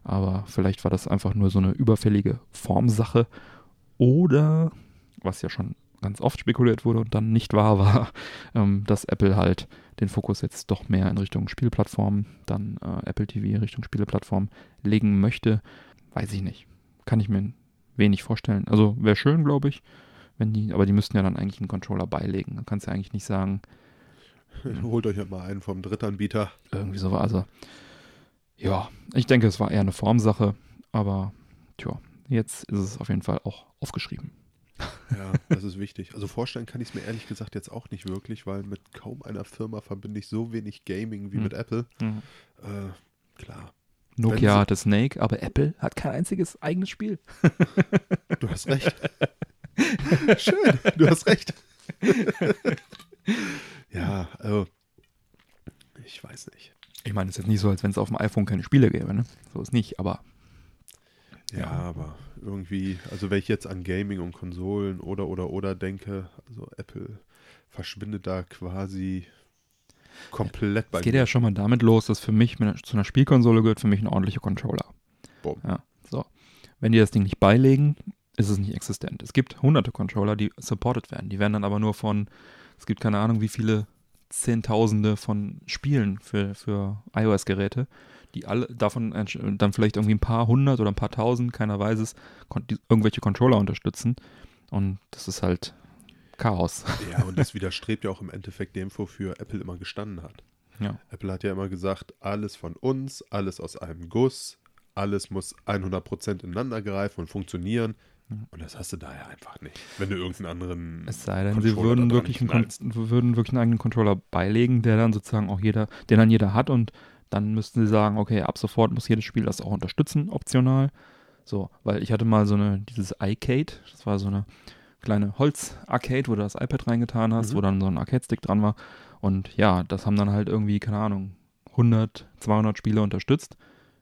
Aber vielleicht war das einfach nur so eine überfällige Formsache. Oder, was ja schon ganz oft spekuliert wurde und dann nicht wahr war, <laughs> ähm, dass Apple halt den Fokus jetzt doch mehr in Richtung Spielplattform, dann äh, Apple TV Richtung Spieleplattform legen möchte. Weiß ich nicht. Kann ich mir wenig vorstellen. Also wäre schön, glaube ich, wenn die, aber die müssten ja dann eigentlich einen Controller beilegen. Dann kannst du ja eigentlich nicht sagen, <laughs> Holt euch ja mal einen vom Drittanbieter. irgendwie so war. Also, ja, ich denke, es war eher eine Formsache, aber tja, jetzt ist es auf jeden Fall auch aufgeschrieben. Ja, das ist wichtig. Also vorstellen kann ich es mir ehrlich gesagt jetzt auch nicht wirklich, weil mit kaum einer Firma verbinde ich so wenig Gaming wie Hm. mit Apple. Äh, klar, Nokia sie- hatte Snake, aber Apple hat kein einziges eigenes Spiel. du hast recht. <laughs> Schön, du hast recht. ja, also, ich weiß nicht. Ich meine, es ist jetzt nicht so, als wenn es auf dem iPhone keine Spiele gäbe, ne? So ist nicht, aber Ja, Ja. aber irgendwie, also wenn ich jetzt an Gaming und Konsolen oder oder oder denke, also Apple verschwindet da quasi komplett bei es geht ja schon mal damit los, dass für mich mit zu einer Spielkonsole gehört für mich ein ordentlicher Controller. Bumm. Ja, so. Wenn die das Ding nicht beilegen, ist es nicht existent. Es gibt hunderte Controller, die supported werden. Die werden dann aber nur von, es gibt keine Ahnung, wie viele Zehntausende von Spielen für, für iOS-Geräte, die alle davon dann vielleicht irgendwie ein paar hundert oder ein paar tausend, keiner weiß es, irgendwelche Controller unterstützen. Und das ist halt Chaos. Ja, und das widerstrebt ja auch im Endeffekt dem, wofür Apple immer gestanden hat. Ja. Apple hat ja immer gesagt, alles von uns, alles aus einem Guss, alles muss 100% ineinander greifen und funktionieren. Und das hast du da ja einfach nicht. Wenn du irgendeinen anderen. Es sei denn, sie Controller würden da dran wirklich, einen, würden wirklich einen eigenen Controller beilegen, der dann sozusagen auch jeder, den dann jeder hat und dann müssten sie sagen, okay, ab sofort muss jedes Spiel das auch unterstützen, optional. So, weil ich hatte mal so eine, dieses iCade, das war so eine kleine Holz-Arcade, wo du das iPad reingetan hast, Mhm. wo dann so ein Arcade-Stick dran war. Und ja, das haben dann halt irgendwie, keine Ahnung, 100, 200 Spiele unterstützt.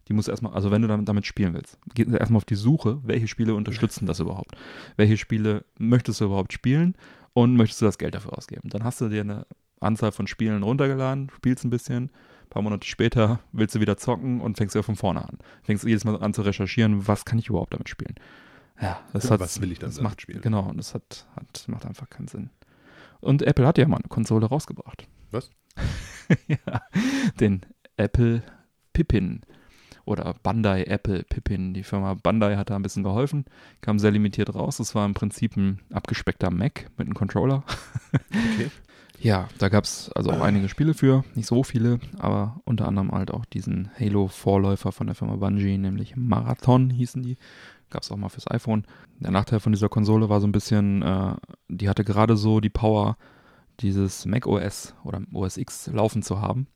Die musst du erstmal, also wenn du damit, damit spielen willst, geht erstmal auf die Suche, welche Spiele unterstützen das überhaupt? Welche Spiele möchtest du überhaupt spielen und möchtest du das Geld dafür ausgeben? Dann hast du dir eine Anzahl von Spielen runtergeladen, spielst ein bisschen, ein paar Monate später willst du wieder zocken und fängst wieder von vorne an. Fängst jedes Mal an zu recherchieren, was kann ich überhaupt damit spielen? Ja, das Ja, hat, was will ich dann das macht, spielen? Genau, und das hat, hat, macht einfach keinen Sinn. Und Apple hat ja mal eine Konsole rausgebracht. Was? <laughs> ja, den Apple Pippin oder Bandai Apple Pippin. Die Firma Bandai hat da ein bisschen geholfen, kam sehr limitiert raus. Es war im Prinzip ein abgespeckter Mac mit einem Controller. Okay. <laughs> Ja, da gab es also auch einige Spiele für, nicht so viele, aber unter anderem halt auch diesen Halo-Vorläufer von der Firma Bungie, nämlich Marathon hießen die. Gab es auch mal fürs iPhone. Der Nachteil von dieser Konsole war so ein bisschen, äh, die hatte gerade so die Power, dieses Mac OS oder OS X laufen zu haben,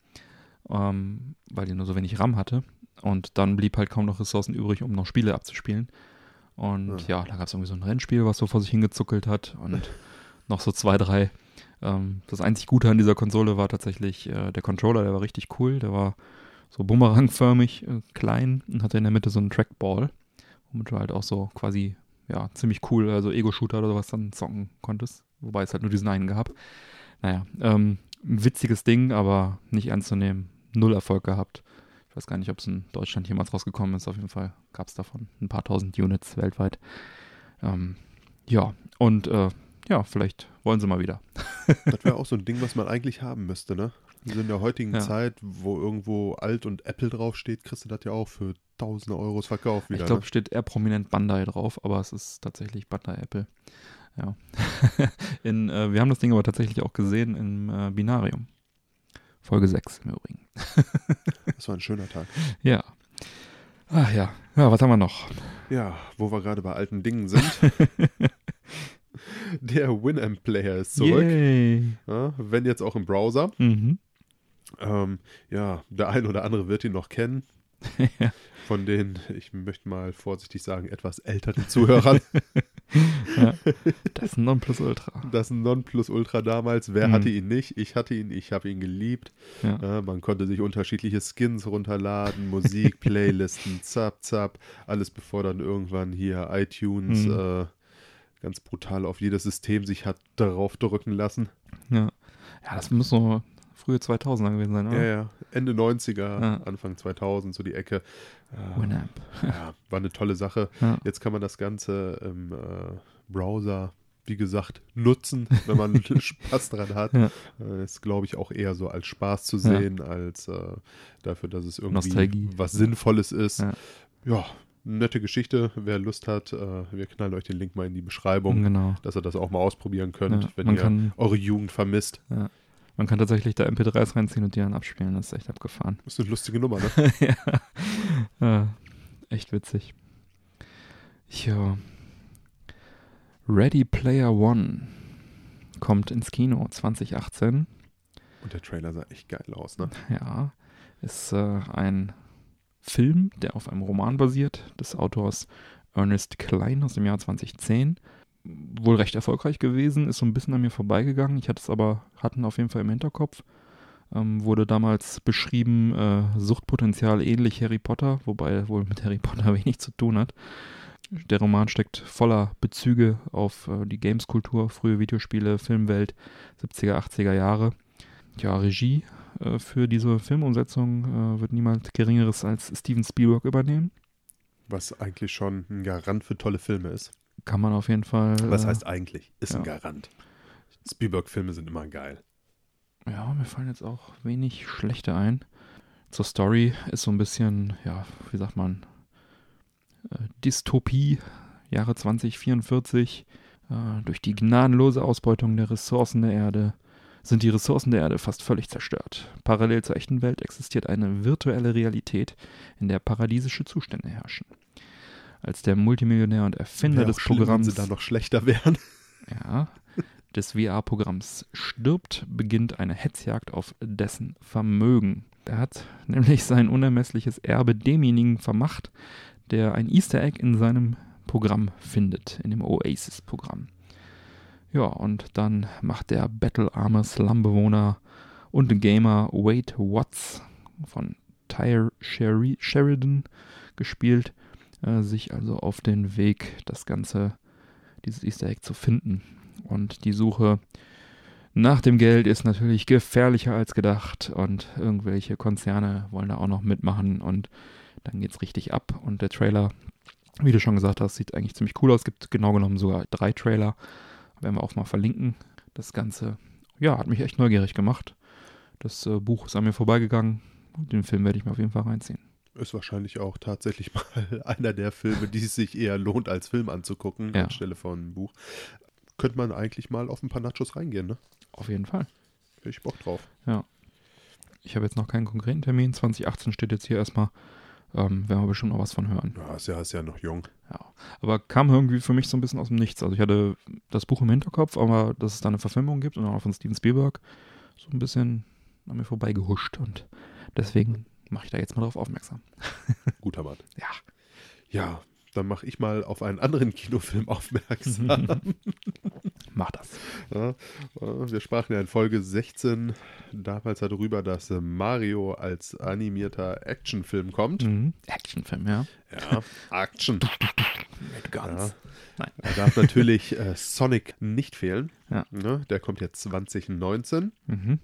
ähm, weil die nur so wenig RAM hatte. Und dann blieb halt kaum noch Ressourcen übrig, um noch Spiele abzuspielen. Und ja, da gab es irgendwie so ein Rennspiel, was so vor sich hingezuckelt hat und <laughs> noch so zwei, drei. Ähm, das einzig Gute an dieser Konsole war tatsächlich äh, der Controller, der war richtig cool. Der war so bumerangförmig, äh, klein und hatte in der Mitte so einen Trackball, womit du halt auch so quasi, ja, ziemlich cool, also Ego-Shooter oder sowas dann zocken konntest. Wobei es halt nur diesen einen gab. Naja, ähm, ein witziges Ding, aber nicht ernst zu nehmen. Null Erfolg gehabt. Ich weiß gar nicht, ob es in Deutschland jemals rausgekommen ist. Auf jeden Fall gab es davon ein paar tausend Units weltweit. Ähm, ja, und äh, ja, vielleicht wollen sie mal wieder. Das wäre <laughs> auch so ein Ding, was man eigentlich haben müsste, ne? Also in der heutigen Ja. Zeit, wo irgendwo alt und Apple draufsteht, kriegst du das ja auch für tausende Euros verkauft wieder. ich glaube, ne? steht eher prominent Bandai drauf, aber es ist tatsächlich Bandai Apple. Ja. <laughs> in, äh, wir haben das Ding aber tatsächlich auch gesehen im äh, Binarium. Folge 6 im Übrigen. <laughs> Das war ein schöner Tag. Ja. Ach ja. Ja, was haben wir noch? Ja, wo wir gerade bei alten Dingen sind. <laughs> der Winamp-Player ist zurück. Ja, wenn jetzt auch im Browser. Mhm. Ähm, ja, der ein oder andere wird ihn noch kennen. <laughs> Ja. Von den, ich möchte mal vorsichtig sagen, etwas älteren Zuhörern. <laughs> ja. Das ist ein Nonplusultra. Das Nonplusultra damals. Wer Mhm. hatte ihn nicht? Ich hatte ihn, ich habe ihn geliebt. Ja. Ja, man konnte sich unterschiedliche Skins runterladen, Musik, <laughs> Playlisten, zap, zap. Alles bevor dann irgendwann hier iTunes Mhm. äh, ganz brutal auf jedes System sich hat darauf drücken lassen. Ja. ja, das muss so frühe 2000er gewesen sein, Ja, oder? ja. Ende 90er, Ja. Anfang 2000, so die Ecke. Äh, Winamp. ja, war eine tolle Sache. Ja. Jetzt kann man das Ganze im äh, Browser, wie gesagt, nutzen, wenn man <laughs> Spaß dran hat. Ja. Äh, ist, glaube ich, auch eher so als Spaß zu Ja. sehen, als äh, dafür, dass es irgendwie Nostalgie. was Sinnvolles ist. Ja. Ja. nette Geschichte. Wer Lust hat, äh, wir knallen euch den Link mal in die Beschreibung, Genau. dass ihr das auch mal ausprobieren könnt, Ja, wenn ihr eure Jugend vermisst. Man kann tatsächlich da MP3s reinziehen und die dann abspielen. Das ist echt abgefahren. Das ist eine lustige Nummer, ne? <laughs> ja. ja. Echt witzig. Ja. Ready Player One kommt ins Kino 2018. Und der Trailer sah echt geil aus, ne? Ja. Ist äh, ein Film, der auf einem Roman basiert, des Autors Ernest Klein aus dem Jahr 2010. Wohl recht erfolgreich gewesen, ist so ein bisschen an mir vorbeigegangen. Ich hatte es aber, hatten auf jeden Fall im Hinterkopf. Ähm, wurde damals beschrieben, äh, Suchtpotenzial ähnlich Harry Potter, wobei er wohl mit Harry Potter <laughs> wenig zu tun hat. Der Roman steckt voller Bezüge auf äh, die Games-Kultur, frühe Videospiele, Filmwelt, 70er, 80er Jahre. Ja, Regie äh, für diese Filmumsetzung äh, wird niemand Geringeres als Steven Spielberg übernehmen. Was eigentlich schon ein Garant für tolle Filme ist. Kann man auf jeden Fall. Was äh, heißt eigentlich? Ist ein ja. Garant. Spielberg-Filme sind immer geil. Ja, mir fallen jetzt auch wenig schlechte ein. Zur Story ist so ein bisschen, ja, wie sagt man, äh, Dystopie, Jahre 2044. Äh, durch die gnadenlose Ausbeutung der Ressourcen der Erde sind die Ressourcen der Erde fast völlig zerstört. Parallel zur echten Welt existiert eine virtuelle Realität, in der paradiesische Zustände herrschen. Als der Multimillionär und Erfinder Wäre des schlimm, Programms Wenn sie da noch schlechter wären. <laughs> ja, des VR-Programms stirbt, beginnt eine Hetzjagd auf dessen Vermögen. Er hat nämlich sein unermessliches Erbe demjenigen vermacht, der ein Easter Egg in seinem Programm findet, in dem Oasis-Programm. Ja, und dann macht der battlearme Slum-Bewohner und Gamer Wade Watts von Tyre Sheri- Sheridan gespielt, äh, sich also auf den Weg, das Ganze, dieses Easter Egg zu finden. Und die Suche nach dem Geld ist natürlich gefährlicher als gedacht und irgendwelche Konzerne wollen da auch noch mitmachen und dann geht's richtig ab. Und der Trailer, wie du schon gesagt hast, sieht eigentlich ziemlich cool aus. Es gibt genau genommen sogar drei Trailer. Werden wir auch mal verlinken. Das Ganze, ja, hat mich echt neugierig gemacht. Das äh, Buch ist an mir vorbeigegangen. Den Film werde ich mir auf jeden Fall reinziehen. Ist wahrscheinlich auch tatsächlich <laughs> mal einer der Filme, die es sich eher lohnt, als Film anzugucken, Ja. anstelle von einem Buch. Könnte man eigentlich mal auf ein paar Nachos reingehen, ne? Auf jeden Fall. Hätte ich Bock drauf. Ich habe jetzt noch keinen konkreten Termin. 2018 steht jetzt hier erstmal. Ähm, werden wir bestimmt noch was von hören. Ja, ist ja, ist ja noch jung. Ja. Aber kam irgendwie für mich so ein bisschen aus dem Nichts. Also ich hatte das Buch im Hinterkopf, aber dass es da eine Verfilmung gibt und auch von Steven Spielberg, so ein bisschen an mir vorbeigehuscht. Und deswegen mache ich da jetzt mal drauf aufmerksam. <laughs> Guter Mann. Ja. Ja, dann mache ich mal auf einen anderen <laughs> Kinofilm aufmerksam. <laughs> Mach das. Ja, äh, wir sprachen ja in Folge 16 damals darüber, dass Mario als animierter Actionfilm kommt. Mhm. Actionfilm, ja. Ja, Action. Mit Ja. Nein. Da darf natürlich äh, Sonic nicht fehlen. Ja. Ne, der kommt jetzt 2019. Mhm.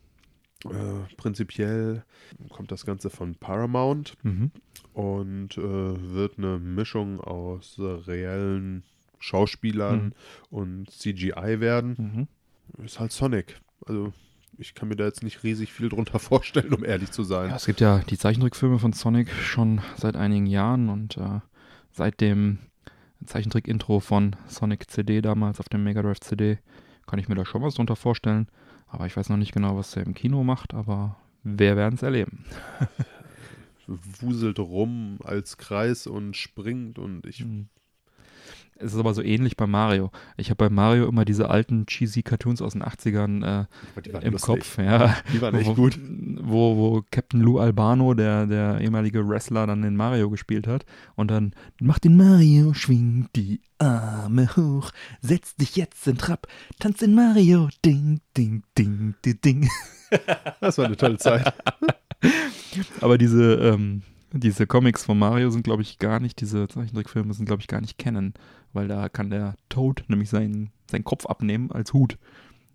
Äh, prinzipiell kommt das Ganze von Paramount Mhm. und äh, wird eine Mischung aus äh, reellen Schauspielern Mhm. und CGI werden. Mhm. Ist halt Sonic. Also ich kann mir da jetzt nicht riesig viel drunter <laughs> vorstellen, um ehrlich zu sein. Ja, es gibt ja die Zeichentrickfilme von Sonic schon seit einigen Jahren und äh, seit dem Zeichentrick-Intro von Sonic CD damals auf dem Mega Drive CD kann ich mir da schon was drunter vorstellen. Aber ich weiß noch nicht genau, was er im Kino macht, aber wir werden es erleben. <laughs> Wuselt rum als Kreis und springt und ich Mhm. Es ist aber so ähnlich bei Mario. Ich habe bei Mario immer diese alten cheesy Cartoons aus den 80ern äh, im lustig. Kopf. Ja. Die waren echt wo, gut. Wo, wo Captain Lou Albano, der, der ehemalige Wrestler, dann den Mario gespielt hat. Und dann macht den Mario, schwing die Arme hoch, setz dich jetzt in Trab, tanz den Mario, ding, ding, ding, ding, ding. <laughs> Das war eine tolle Zeit. <laughs> Aber diese, ähm, diese Comics von Mario sind, glaube ich, gar nicht, diese Zeichentrickfilme sind, glaube ich, gar nicht kennen, weil da kann der Toad nämlich seinen, seinen Kopf abnehmen als Hut.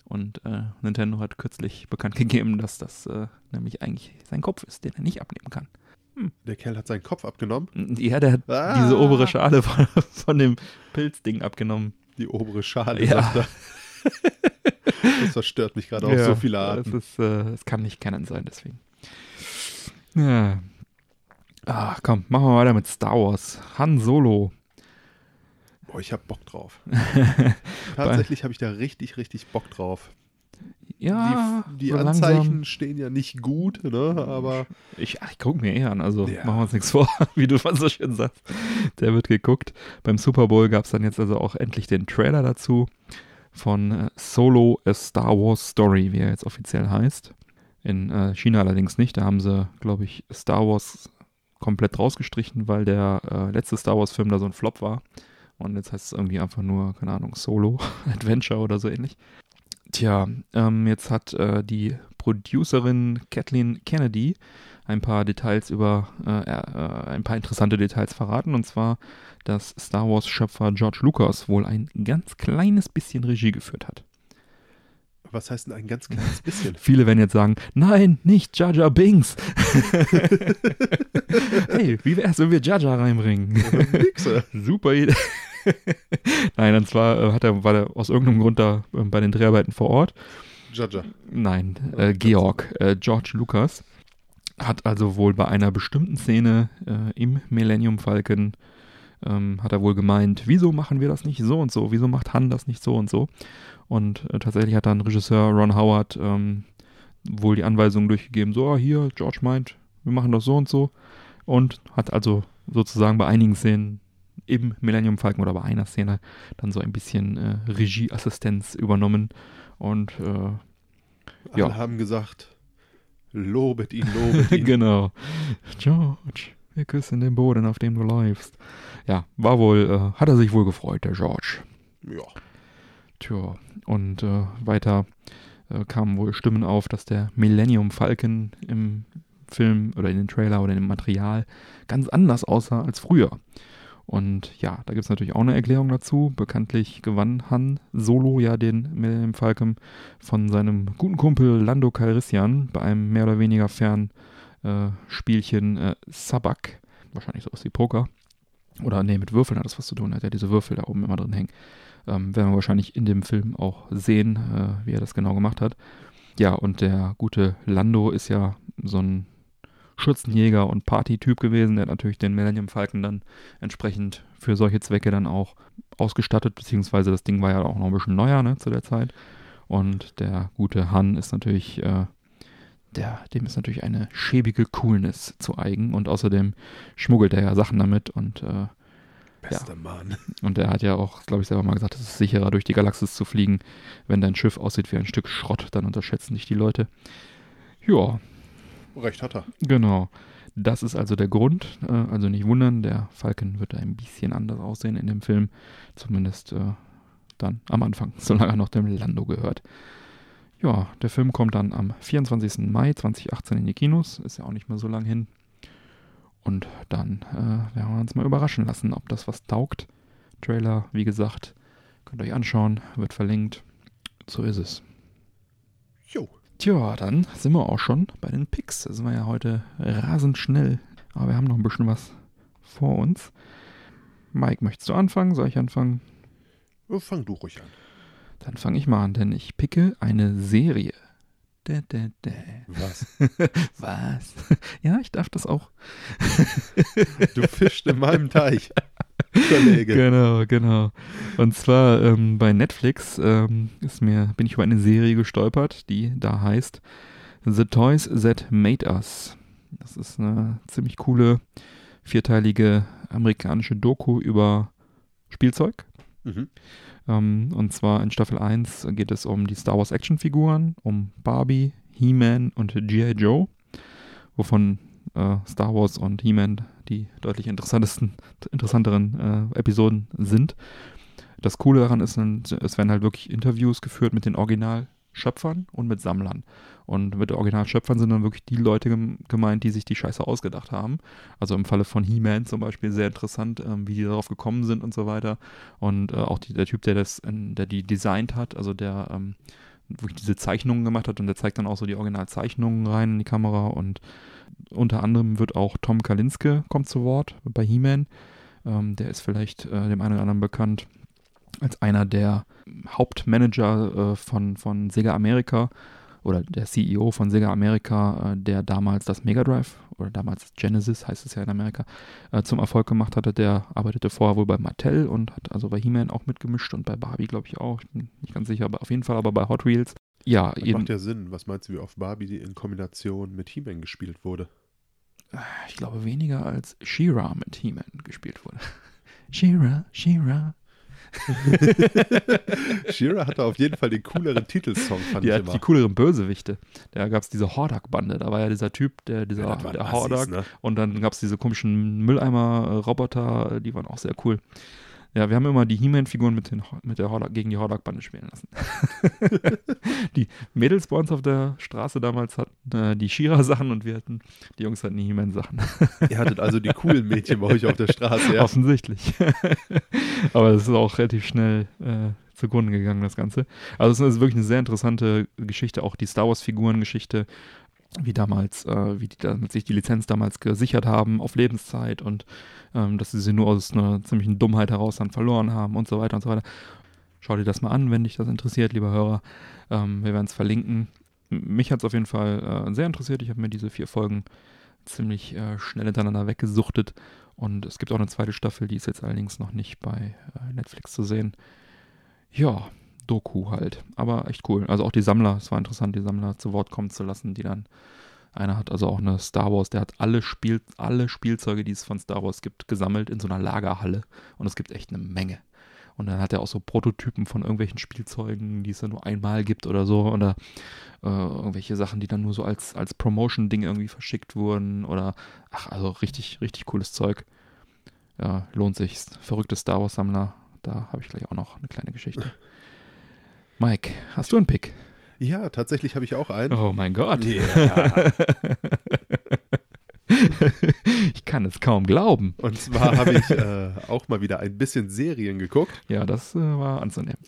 Und äh, Nintendo hat kürzlich bekannt <laughs> gegeben, dass das äh, nämlich eigentlich sein Kopf ist, den er nicht abnehmen kann. Der Kerl hat seinen Kopf abgenommen, Ja, der hat Ah. diese obere Schale von, <laughs> von dem Pilzding abgenommen. die obere Schale. Ja. sagt er. <laughs> Das verstört mich gerade auf so viele Das, Arten. ist, äh, das kann nicht Canon sein, deswegen. Ja. Ach komm, machen wir weiter mit Star Wars. Han Solo. Boah, ich hab Bock drauf. <laughs> Tatsächlich habe ich da richtig, richtig Bock drauf. Ja, die die so Anzeichen langsam. stehen ja nicht gut, ne? aber Ich, ich gucke mir eh an, also Ja. machen wir uns nichts vor, <laughs> wie du so schön sagst. Der wird geguckt. Beim Super Bowl gab es dann jetzt also auch endlich den Trailer dazu von äh, Solo A Star Wars Story, wie er jetzt offiziell heißt. In äh, China allerdings nicht. Da haben sie, glaube ich, Star Wars komplett rausgestrichen, weil der äh, letzte Star Wars-Film da so ein Flop war. Und jetzt heißt es irgendwie einfach nur, keine Ahnung, Solo <laughs> Adventure oder so ähnlich. Tja, ähm, jetzt hat äh, die Producerin Kathleen Kennedy ein paar Details über, äh, äh, ein paar interessante Details verraten. Und zwar, dass Star Wars-Schöpfer George Lucas wohl ein ganz kleines bisschen Regie geführt hat. Was heißt denn ein ganz kleines bisschen? <laughs> Viele werden jetzt sagen, nein, nicht Jar Jar Binks. <laughs> hey, wie wär's, wenn wir Jar Jar reinbringen? Super Idee. Nein, und zwar äh, hat er, war er aus irgendeinem Grund da äh, bei den Dreharbeiten vor Ort. Jaja. Nein, äh, Georg, äh, George Lucas, hat also wohl bei einer bestimmten Szene äh, im Millennium Falcon ähm, hat er wohl gemeint, wieso machen wir das nicht so und so? Wieso macht Han das nicht so und so? Und äh, tatsächlich hat dann Regisseur Ron Howard ähm, wohl die Anweisungen durchgegeben, so, ah, hier, George meint, wir machen das so und so. Und hat also sozusagen bei einigen Szenen im Millennium Falcon oder bei einer Szene dann so ein bisschen äh, Regieassistenz übernommen. Und äh, Alle Ja. haben gesagt, lobet ihn, lobet <laughs> ihn. genau. George, wir küssen den Boden, auf dem du läufst. Ja, war wohl, äh, hat er sich wohl gefreut, der George. ja. Tja, und äh, weiter äh, kamen wohl Stimmen auf, dass der Millennium Falcon im Film oder in den Trailer oder dem Material ganz anders aussah als früher. Und ja, da gibt es natürlich auch eine Erklärung dazu. Bekanntlich gewann Han Solo ja den Millennium Falcon von seinem guten Kumpel Lando Calrissian bei einem mehr oder weniger fernen äh, Spielchen äh, Sabak. Wahrscheinlich sowas wie Poker. Oder nee, mit Würfeln hat das was zu tun. Hat ja diese Würfel da oben immer drin hängen. Ähm, werden wir wahrscheinlich in dem Film auch sehen, äh, wie er das genau gemacht hat. Ja, und der gute Lando ist ja so ein Schützenjäger und Partytyp gewesen. Der hat natürlich den Millennium Falcon dann entsprechend für solche Zwecke dann auch ausgestattet, beziehungsweise das Ding war ja auch noch ein bisschen neuer ne, zu der Zeit. Und der gute Han ist natürlich, äh, der, dem ist natürlich eine schäbige Coolness zu eigen und außerdem schmuggelt er ja Sachen damit und äh, Bester Mann. <laughs> und er hat ja auch, glaube ich, selber mal gesagt, es ist sicherer, durch die Galaxis zu fliegen. Wenn dein Schiff aussieht wie ein Stück Schrott, dann unterschätzen dich die Leute. Ja, Recht hat er. genau. Das ist also der Grund. Äh, also nicht wundern, der Falcon wird da ein bisschen anders aussehen in dem Film. Zumindest äh, dann am Anfang, <laughs> solange er noch dem Lando gehört. Ja, der Film kommt dann am 24. Mai 2018 in die Kinos. Ist ja auch nicht mehr so lang hin. Und dann äh, werden wir uns mal überraschen lassen, ob das was taugt. Trailer, wie gesagt, könnt ihr euch anschauen, wird verlinkt. So ist es. Jo. Tja, dann sind wir auch schon bei den Picks. Das war ja heute rasend schnell, aber wir haben noch ein bisschen was vor uns. Mike, möchtest du anfangen? Soll ich anfangen? Fang du ruhig an. Dann fange ich mal an, denn ich picke eine Serie. Dä, dä, dä. Was? <laughs> Was? <laughs> Ja, ich darf das auch. Du fischst in meinem Teich. Kollege. Genau, genau. Und zwar ähm, bei Netflix ähm, ist mir, bin ich über eine Serie gestolpert, die da heißt The Toys That Made Us. Das ist eine ziemlich coole, vierteilige amerikanische Doku über Spielzeug. Mhm. Ähm, und zwar in Staffel 1 geht es um die Star Wars Actionfiguren, um Barbie, He-Man und G.I. Joe, wovon äh, Star Wars und He-Man die deutlich interessantesten, interessanteren äh, Episoden sind. Das Coole daran ist, es werden halt wirklich Interviews geführt mit den Originalschöpfern und mit Sammlern. Und mit Originalschöpfern sind dann wirklich die Leute gem gemeint, die sich die Scheiße ausgedacht haben. Also im Falle von He-Man zum Beispiel sehr interessant, ähm, wie die darauf gekommen sind und so weiter. Und äh, auch die, der Typ, der das, der die designt hat, also der ähm, wirklich diese Zeichnungen gemacht hat und der zeigt dann auch so die Originalzeichnungen rein in die Kamera und unter anderem wird auch Tom Kalinske kommt zu Wort bei He-Man. Ähm, der ist vielleicht äh, dem einen oder anderen bekannt als einer der Hauptmanager äh, von, von Sega America oder der CEO von Sega America, äh, der damals das Mega Drive oder damals Genesis heißt es ja in Amerika, äh, zum Erfolg gemacht hatte. Der arbeitete vorher wohl bei Mattel und hat also bei He-Man auch mitgemischt und bei Barbie glaube ich auch. Ich bin nicht ganz sicher, aber auf jeden Fall aber bei Hot Wheels. Ja, Das macht ja Sinn. Was meinst du, wie oft Barbie die in Kombination mit He-Man gespielt wurde? ich glaube weniger als She-Ra mit He-Man gespielt wurde. <laughs> She-Ra, She-Ra. <laughs> Shira hatte auf jeden Fall den cooleren Titelsong, fand Die ich immer. die cooleren Bösewichte. Da gab es diese Hordak-Bande. Da war ja dieser Typ, der, dieser, Ja, der Hordak. ne? Und dann gab es diese komischen Mülleimer-Roboter, die waren auch sehr cool. Ja, wir haben immer die He-Man-Figuren mit, den, mit der Hordak, gegen die Hordak-Bande spielen lassen. <laughs> die Mädels bei uns auf der Straße damals hatten äh, die Shira-Sachen und wir hatten, die Jungs hatten die He-Man-Sachen. Ihr hattet also die coolen Mädchen bei euch auf der Straße, ja? Offensichtlich. <laughs> Aber das ist auch relativ schnell äh, zugrunde gegangen, das Ganze. Also es ist wirklich eine sehr interessante Geschichte, auch die Star Wars-Figuren-Geschichte, wie damals, äh, wie die damals sich die Lizenz damals gesichert haben auf Lebenszeit und ähm, dass sie sie nur aus einer ziemlichen Dummheit heraus dann verloren haben und so weiter und so weiter. Schau dir das mal an, wenn dich das interessiert, lieber Hörer. Ähm, wir werden es verlinken. Mich hat es auf jeden Fall äh, sehr interessiert. Ich habe mir diese vier Folgen ziemlich äh, schnell hintereinander weggesuchtet. Und es gibt auch eine zweite Staffel, die ist jetzt allerdings noch nicht bei äh, Netflix zu sehen. Ja, Doku halt. Aber echt cool. Also auch die Sammler, es war interessant, die Sammler zu Wort kommen zu lassen, die dann. Einer hat also auch eine Star Wars, der hat alle, Spiel, alle Spielzeuge, die es von Star Wars gibt, gesammelt in so einer Lagerhalle. Und es gibt echt eine Menge. Und dann hat er auch so Prototypen von irgendwelchen Spielzeugen, die es ja nur einmal gibt oder so. Oder äh, irgendwelche Sachen, die dann nur so als, als Promotion-Ding irgendwie verschickt wurden. Oder, ach, also richtig, richtig cooles Zeug. Ja, lohnt sich. Verrückte Star Wars-Sammler. Da habe ich gleich auch noch eine kleine Geschichte. Mike, hast du einen Pick? Ja, tatsächlich habe ich auch einen. Oh mein Gott. Ja. <laughs> ich kann es kaum glauben. Und zwar habe ich äh, auch mal wieder ein bisschen Serien geguckt Ja, das äh, war anzunehmen.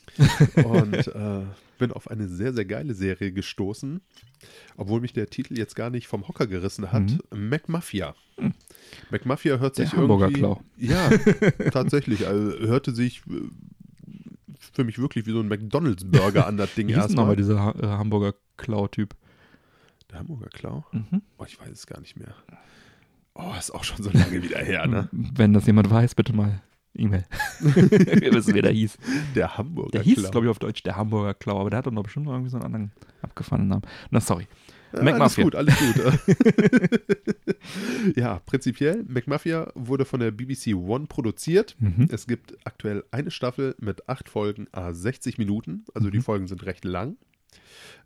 und <laughs> äh, bin auf eine sehr, sehr geile Serie gestoßen, obwohl mich der Titel jetzt gar nicht vom Hocker gerissen hat. McMafia. McMafia hört Der sich Hamburger irgendwie... Klau. Ja, <laughs> tatsächlich. Also, hörte sich äh, für mich wirklich wie so ein McDonalds-Burger an, das <laughs> Ding Wie erstmal. dieser Ha- äh, Hamburger Klau-Typ? Der Hamburger Klau? Mhm. Oh, ich weiß es gar nicht mehr. Oh, ist auch schon so lange wieder her, ne? <laughs> Wenn das jemand weiß, bitte mal E-Mail. <laughs> Wir wissen, wer der hieß. Der Hamburger Der hieß, Klau. glaube ich, auf Deutsch der Hamburger Klau, aber der hat doch noch bestimmt noch irgendwie so einen anderen abgefahrenen Namen. Na, sorry. Ja, alles McMafia. gut, alles gut. <laughs> ja, prinzipiell, McMafia wurde von der BBC One produziert. Mhm. Es gibt aktuell eine Staffel mit acht Folgen, a 60 Minuten. Also die Mhm. Folgen sind recht lang.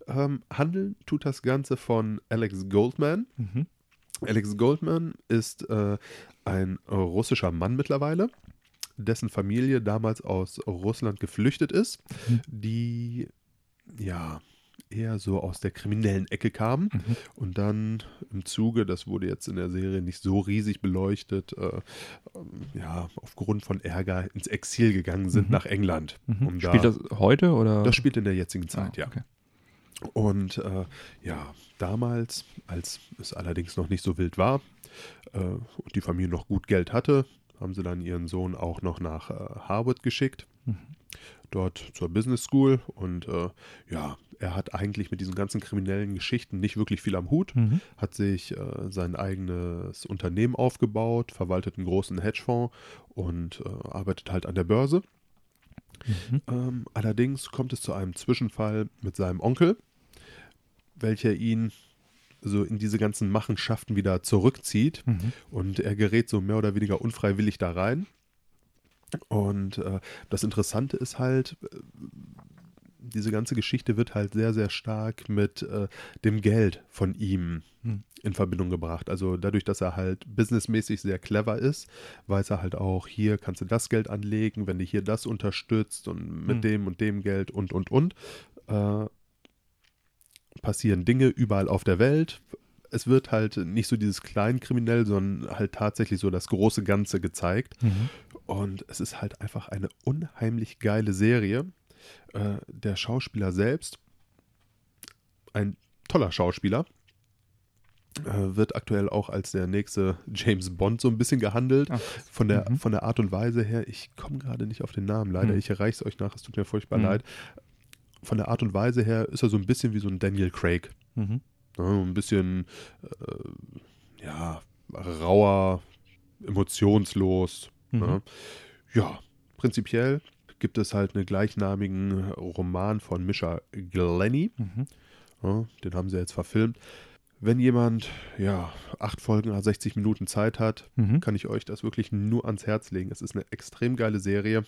Ähm, handeln tut das Ganze von Alex Goldman. Mhm. Alex Goldman ist äh, ein russischer Mann mittlerweile, dessen Familie damals aus Russland geflüchtet ist, Mhm. die ja eher so aus der kriminellen Ecke kam Mhm. und dann im Zuge, das wurde jetzt in der Serie nicht so riesig beleuchtet, äh, ähm, ja, aufgrund von Ärger ins Exil gegangen sind Mhm. nach England. Mhm. Um Spielt da, das heute oder? das spielt in der jetzigen Zeit, Ah, ja. okay. Und äh, ja, damals, als es allerdings noch nicht so wild war äh, und die Familie noch gut Geld hatte, haben sie dann ihren Sohn auch noch nach äh, Harvard geschickt, Mhm. Dort zur Business School. Und äh, ja, er hat eigentlich mit diesen ganzen kriminellen Geschichten nicht wirklich viel am Hut, Mhm. hat sich äh, sein eigenes Unternehmen aufgebaut, verwaltet einen großen Hedgefonds und äh, arbeitet halt an der Börse. Mhm. Ähm, allerdings kommt es zu einem Zwischenfall mit seinem Onkel, welcher ihn so in diese ganzen Machenschaften wieder zurückzieht Mhm. und er gerät so mehr oder weniger unfreiwillig da rein. Und äh, das Interessante ist halt, äh, diese ganze Geschichte wird halt sehr, sehr stark mit äh, dem Geld von ihm Hm. in Verbindung gebracht. Also dadurch, dass er halt businessmäßig sehr clever ist, weiß er halt auch, hier kannst du das Geld anlegen, wenn du hier das unterstützt und mit Hm. dem und dem Geld und, und, und. Äh, passieren Dinge überall auf der Welt. Es wird halt nicht so dieses Kleinkriminell, sondern halt tatsächlich so das große Ganze gezeigt. Mhm. Und es ist halt einfach eine unheimlich geile Serie. Äh, der Schauspieler selbst, ein toller Schauspieler, äh, wird aktuell auch als der nächste James Bond so ein bisschen gehandelt. Ach, Von der, Mhm. von der Art und Weise her, ich komme gerade nicht auf den Namen, leider. Hm. Ich erreiche es euch nach, es tut mir furchtbar Hm. leid. Von der Art und Weise her ist er so ein bisschen wie so ein Daniel Craig. Mhm. Ne? Ein bisschen, äh, ja, rauer, emotionslos. Mhm. Ne? Ja, prinzipiell gibt es halt einen gleichnamigen Roman von Misha Glenny. Mhm. Ja, den haben sie jetzt verfilmt. Wenn jemand, ja, acht Folgen, a 60 Minuten Zeit hat, Mhm. kann ich euch das wirklich nur ans Herz legen. Es ist eine extrem geile Serie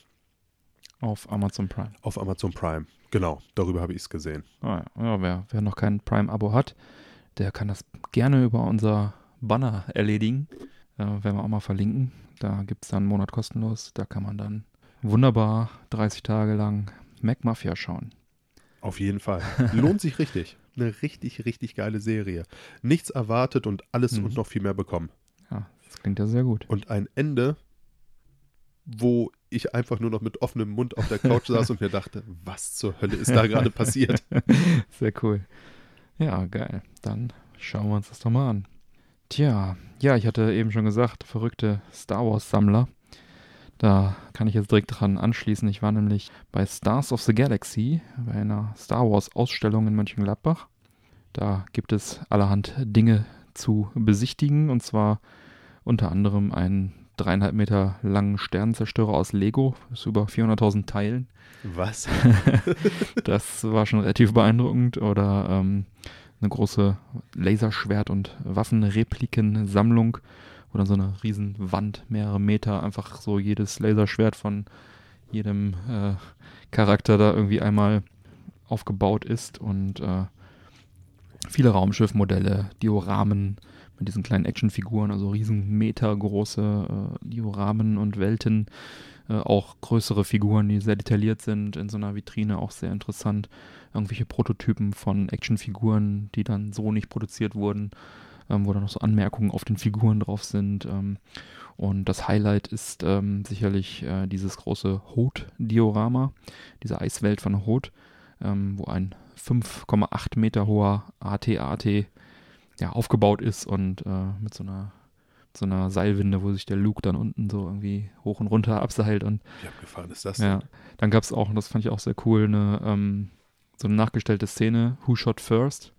Auf Amazon Prime. auf Amazon Prime. Genau, darüber habe ich es gesehen. Ah, ja. ja, wer, wer noch kein Prime-Abo hat, der kann das gerne über unser Banner erledigen. Äh, werden wir auch mal verlinken. Da gibt es dann einen Monat kostenlos. Da kann man dann wunderbar 30 Tage lang Mac Mafia schauen. Auf jeden Fall. Lohnt sich richtig. Eine richtig, richtig geile Serie. Nichts erwartet und alles Mhm. und noch viel mehr bekommen. Ja, das klingt ja sehr gut. Und ein Ende, wo ich einfach nur noch mit offenem Mund auf der Couch saß und mir dachte, was zur Hölle ist da gerade <laughs> passiert? Sehr cool. Ja, geil. Dann schauen wir uns das doch mal an. Tja, ja, ich hatte eben schon gesagt, verrückte Star Wars-Sammler. Da kann ich jetzt direkt dran anschließen. Ich war nämlich bei Stars of the Galaxy, bei einer Star Wars-Ausstellung in Mönchengladbach. Da gibt es allerhand Dinge zu besichtigen. Und zwar unter anderem einen dreieinhalb Meter langen Sternenzerstörer aus Lego, das ist über 400.000 Teilen. Was? <laughs> das war schon relativ beeindruckend. Oder ähm, eine große Laserschwert- und Waffenrepliken-Sammlung, wo dann so eine riesen Wand, mehrere Meter, einfach so jedes Laserschwert von jedem äh, Charakter da irgendwie einmal aufgebaut ist und äh, viele Raumschiffmodelle, Dioramen mit diesen kleinen Actionfiguren, also riesen metergroße äh, Dioramen und Welten, äh, auch größere Figuren, die sehr detailliert sind, in so einer Vitrine auch sehr interessant. Irgendwelche Prototypen von Actionfiguren, die dann so nicht produziert wurden, ähm, wo dann noch so Anmerkungen auf den Figuren drauf sind. Ähm, und das Highlight ist ähm, sicherlich äh, dieses große Hoth-Diorama, diese Eiswelt von Hoth, ähm, wo ein 5,8 Meter hoher AT-AT ja, aufgebaut ist und äh, mit so einer, so einer Seilwinde, wo sich der Luke dann unten so irgendwie hoch und runter abseilt. Und, Wie abgefahren ist das ja, dann gab es auch, und das fand ich auch sehr cool, eine, ähm, so eine nachgestellte Szene, Who Shot First,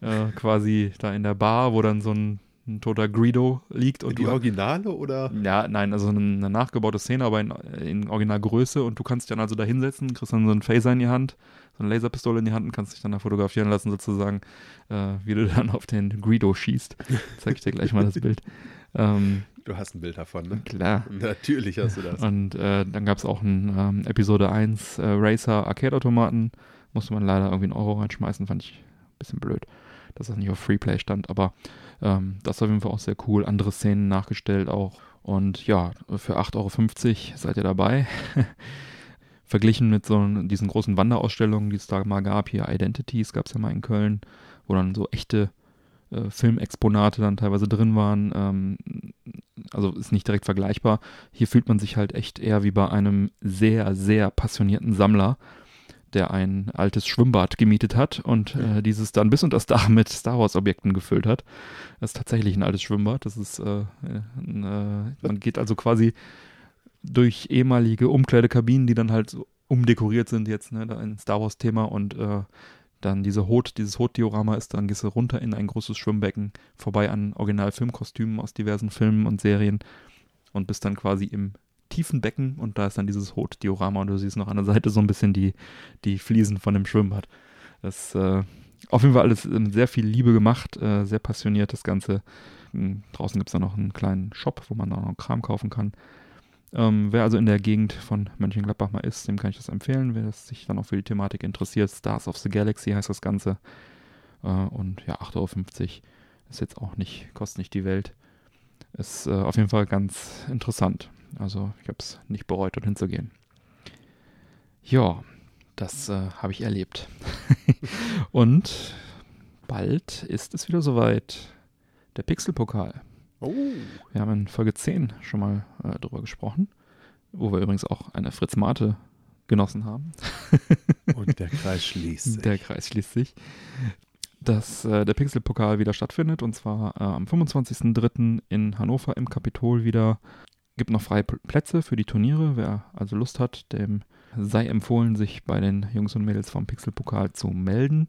äh, quasi da in der Bar, wo dann so ein, ein toter Greedo liegt und Die du Originale oder? ja, nein, also eine, eine nachgebaute Szene, aber in, in Originalgröße und du kannst dich dann also da hinsetzen, kriegst dann so einen Phaser in die Hand, so eine Laserpistole in die Hand und kannst dich dann da fotografieren lassen, sozusagen, äh, wie du <laughs> dann auf den Greedo schießt. Zeig ich dir gleich mal das Bild. <laughs> Ähm, Du hast ein Bild davon, ne? klar. <laughs> Natürlich hast du das. Und äh, dann gab es auch einen ähm, Episode 1 äh, Racer Arcade-Automaten. Musste man leider irgendwie einen Euro reinschmeißen, fand ich ein bisschen blöd, dass das nicht auf Freeplay stand. Aber ähm, das ist auf jeden Fall auch sehr cool. Andere Szenen nachgestellt auch. Und ja, für 8,50 Euro seid ihr dabei. <laughs> Verglichen mit so diesen großen Wanderausstellungen, die es da mal gab, hier Identities gab es ja mal in Köln, wo dann so echte äh, Filmexponate dann teilweise drin waren. Ähm, also ist nicht direkt vergleichbar. Hier fühlt man sich halt echt eher wie bei einem sehr, sehr passionierten Sammler, der ein altes Schwimmbad gemietet hat und äh, dieses dann bis unter das Dach mit Star Wars-Objekten gefüllt hat. Das ist tatsächlich ein altes Schwimmbad. Das ist, äh, ein, äh, man geht also quasi durch ehemalige Umkleidekabinen, die dann halt so umdekoriert sind jetzt, ne, da ein Star Wars-Thema und äh, dann diese Hot, dieses Hot-Diorama ist, dann gehst du runter in ein großes Schwimmbecken, vorbei an Original-Filmkostümen aus diversen Filmen und Serien und bist dann quasi im tiefen Becken und da ist dann dieses Hot-Diorama und du siehst noch an der Seite so ein bisschen die, die Fliesen von dem Schwimmbad. Das äh, auf jeden Fall alles mit sehr viel Liebe gemacht, äh, sehr passioniert das Ganze. Hm, Draußen gibt es dann noch einen kleinen Shop, wo man auch noch Kram kaufen kann. Ähm, wer also in der Gegend von Mönchengladbach mal ist, dem kann ich das empfehlen. Wer sich dann auch für die Thematik interessiert, Stars of the Galaxy heißt das Ganze. Äh, und ja, 8,50 Euro ist jetzt auch nicht, kostet nicht die Welt. Ist äh, auf jeden Fall ganz interessant. Also ich habe es nicht bereut, dorthin zu gehen. Ja, das äh, habe ich erlebt. <laughs> und bald ist es wieder soweit. Der Pixelpokal. Oh, Wir haben in Folge 10 schon mal äh, drüber gesprochen, wo wir übrigens auch eine Fritz Mate genossen haben. <laughs> und der Kreis <laughs> schließt sich. Der Kreis schließt sich. Dass äh, der Pixelpokal wieder stattfindet und zwar äh, am 25.03. in Hannover im Kapitol wieder. Gibt noch freie Plätze für die Turniere. Wer also Lust hat, dem sei empfohlen, sich bei den Jungs und Mädels vom Pixelpokal zu melden.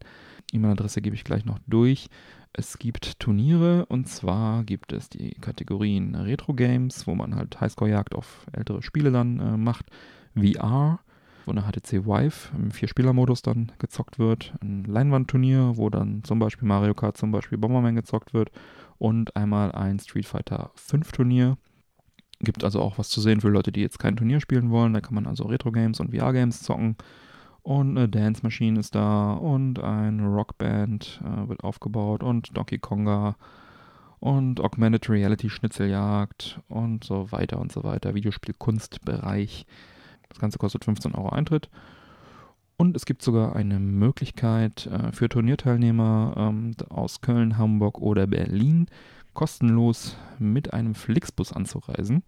E-Mail-Adresse gebe ich gleich noch durch. Es gibt Turniere und zwar gibt es die Kategorien Retro Games, wo man halt Highscore-Jagd auf ältere Spiele dann äh, macht, VR, wo eine HTC Vive im Vier-Spieler-Modus dann gezockt wird, ein Leinwandturnier, wo dann zum Beispiel Mario Kart, zum Beispiel Bomberman gezockt wird und einmal ein Street Fighter 5 Turnier. Gibt also auch was zu sehen für Leute, die jetzt kein Turnier spielen wollen. Da kann man also Retro-Games und VR-Games zocken. Und eine Dance Machine ist da und ein Rockband äh, wird aufgebaut und Donkey Konga und Augmented Reality Schnitzeljagd und so weiter und so weiter. Videospielkunstbereich. Das Ganze kostet 15 Euro Eintritt. Und es gibt sogar eine Möglichkeit äh, für Turnierteilnehmer ähm, aus Köln, Hamburg oder Berlin kostenlos mit einem Flixbus anzureisen.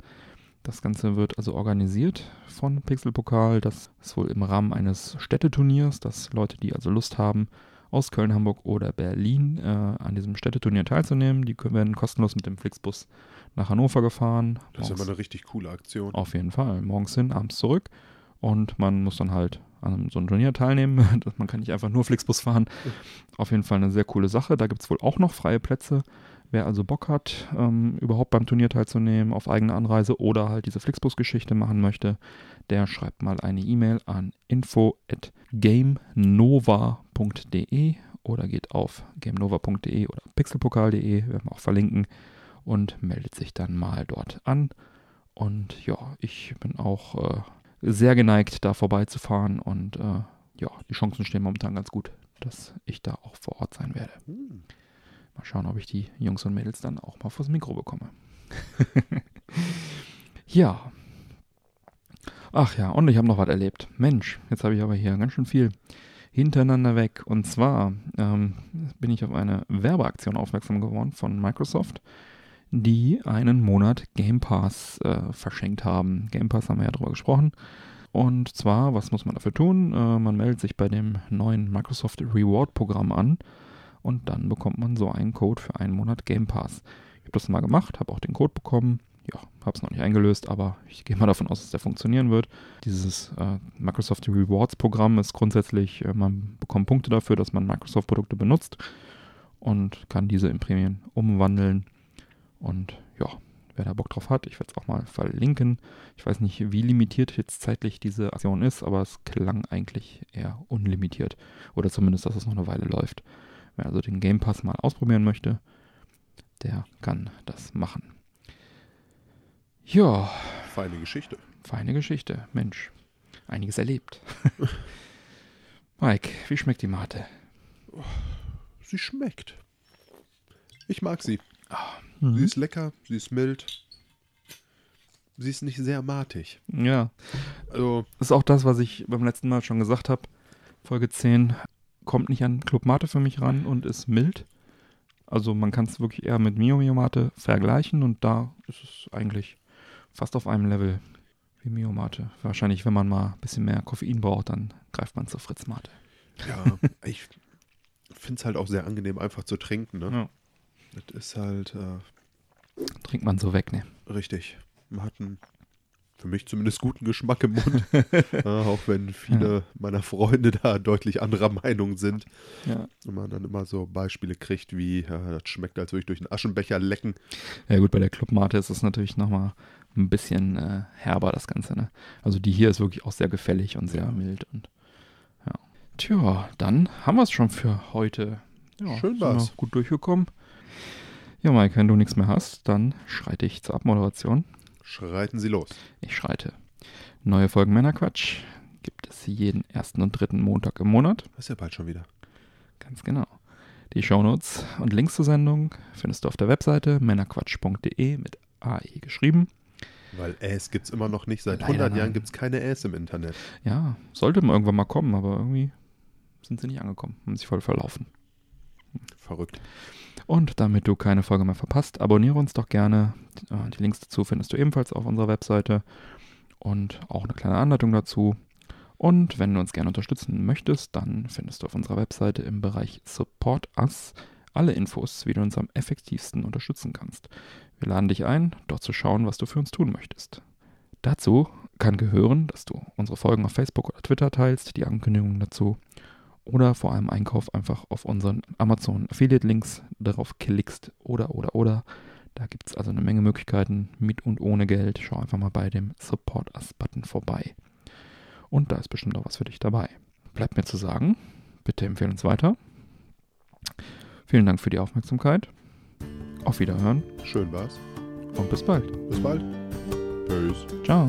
Das Ganze wird also organisiert von Pixelpokal. Das ist wohl im Rahmen eines Städteturniers, dass Leute, die also Lust haben, aus Köln, Hamburg oder Berlin äh, an diesem Städteturnier teilzunehmen, die werden kostenlos mit dem Flixbus nach Hannover gefahren. Das ist Morgens- immer eine richtig coole Aktion. auf jeden Fall. Morgens hin, abends zurück. Und man muss dann halt an so einem Turnier teilnehmen. <laughs> Man kann nicht einfach nur Flixbus fahren. Auf jeden Fall eine sehr coole Sache. Da gibt es wohl auch noch freie Plätze. Wer also Bock hat, ähm, überhaupt beim Turnier teilzunehmen, auf eigene Anreise oder halt diese Flixbus-Geschichte machen möchte, der schreibt mal eine E-Mail an info@gamenova.de oder geht auf gamenova.de oder pixelpokal.de, werden wir auch verlinken, und meldet sich dann mal dort an. Und ja, ich bin auch äh, sehr geneigt, da vorbeizufahren und äh, ja, die Chancen stehen momentan ganz gut, dass ich da auch vor Ort sein werde. Hm. Mal schauen, ob ich die Jungs und Mädels dann auch mal vors Mikro bekomme. <laughs> ja. Ach ja, und ich habe noch was erlebt. Mensch, jetzt habe ich aber hier ganz schön viel hintereinander weg. Und zwar ähm, bin ich auf eine Werbeaktion aufmerksam geworden von Microsoft, die einen Monat Game Pass äh, verschenkt haben. Game Pass haben wir ja drüber gesprochen. Und zwar, was muss man dafür tun? Äh, man meldet sich bei dem neuen Microsoft Reward Programm an und dann bekommt man so einen Code für einen Monat Game Pass. Ich habe das mal gemacht, habe auch den Code bekommen. Ja, habe es noch nicht eingelöst, aber ich gehe mal davon aus, dass der funktionieren wird. Dieses äh, Microsoft Rewards Programm ist grundsätzlich, äh, man bekommt Punkte dafür, dass man Microsoft Produkte benutzt und kann diese in Prämien umwandeln. Und ja, wer da Bock drauf hat, ich werde es auch mal verlinken. Ich weiß nicht, wie limitiert jetzt zeitlich diese Aktion ist, aber es klang eigentlich eher unlimitiert. Oder zumindest, dass es noch eine Weile läuft. Wer also den Game Pass mal ausprobieren möchte, der kann das machen. Ja, Feine Geschichte. feine Geschichte. Mensch, einiges erlebt. <laughs> Mike, wie schmeckt die Mate? Sie schmeckt. Ich mag sie. Sie Mhm. ist lecker, sie ist mild. Sie ist nicht sehr matig. Ja, Also, ist auch das, was ich beim letzten Mal schon gesagt habe. Folge 10 kommt nicht an Club Mate für mich ran und ist mild. Also man kann es wirklich eher mit Mio Mio Mate vergleichen und da ist es eigentlich fast auf einem Level wie Mio Mate. Wahrscheinlich, wenn man mal ein bisschen mehr Koffein braucht, dann greift man zur Fritz Mate. ja, <laughs> ich finde es halt auch sehr angenehm, einfach zu trinken. Ne? Ja. Das ist halt äh, Trinkt man so weg, ne? richtig. Man hat einen, für mich zumindest, guten Geschmack im Mund. <laughs> ja, auch wenn viele meiner Freunde da deutlich anderer Meinung sind. Ja. Und man dann immer so Beispiele kriegt, wie, ja, das schmeckt, als würde ich durch einen Aschenbecher lecken. Ja gut, bei der Club Mate ist es natürlich nochmal ein bisschen äh, herber, das Ganze, ne? Also die hier ist wirklich auch sehr gefällig und sehr Ja. mild und ja. Tja, dann haben wir es schon für heute. Ja, Schön war's. Gut durchgekommen. Ja, Mike, wenn du nichts mehr hast, dann schreite ich zur Abmoderation. Schreiten Sie los. Ich schreite. Neue Folgen Männerquatsch gibt es jeden ersten und dritten Montag im Monat. Das ist ja bald schon wieder. Ganz genau. Die Shownotes und Links zur Sendung findest du auf der Webseite männerquatsch.de mit AE geschrieben. Weil Äs gibt es immer noch nicht. Seit Leider 100 Jahren nein. gibt es keine Äs im Internet. Ja, sollte man irgendwann mal kommen, aber irgendwie sind sie nicht angekommen, haben sich voll verlaufen. Verrückt. Und damit du keine Folge mehr verpasst, abonniere uns doch gerne. Äh, Die Links dazu findest du ebenfalls auf unserer Webseite und auch eine kleine Anleitung dazu. Und wenn du uns gerne unterstützen möchtest, dann findest du auf unserer Webseite im Bereich Support Us alle Infos, wie du uns am effektivsten unterstützen kannst. Wir laden dich ein, dort zu schauen, was du für uns tun möchtest. Dazu kann gehören, dass du unsere Folgen auf Facebook oder Twitter teilst, die Ankündigungen dazu, oder vor allem Einkauf einfach auf unseren Amazon Affiliate Links darauf klickst oder oder oder. Da gibt es also eine Menge Möglichkeiten mit und ohne Geld. Schau einfach mal bei dem Support Us Button vorbei. Und da ist bestimmt auch was für dich dabei. Bleibt mir zu sagen, bitte empfehle uns weiter. Vielen Dank für die Aufmerksamkeit. Auf Wiederhören Schön war's. und bis bald. Bis bald. Tschüss. Ciao.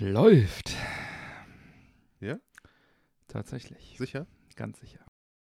Läuft. Ja? Tatsächlich. Sicher? Ganz sicher.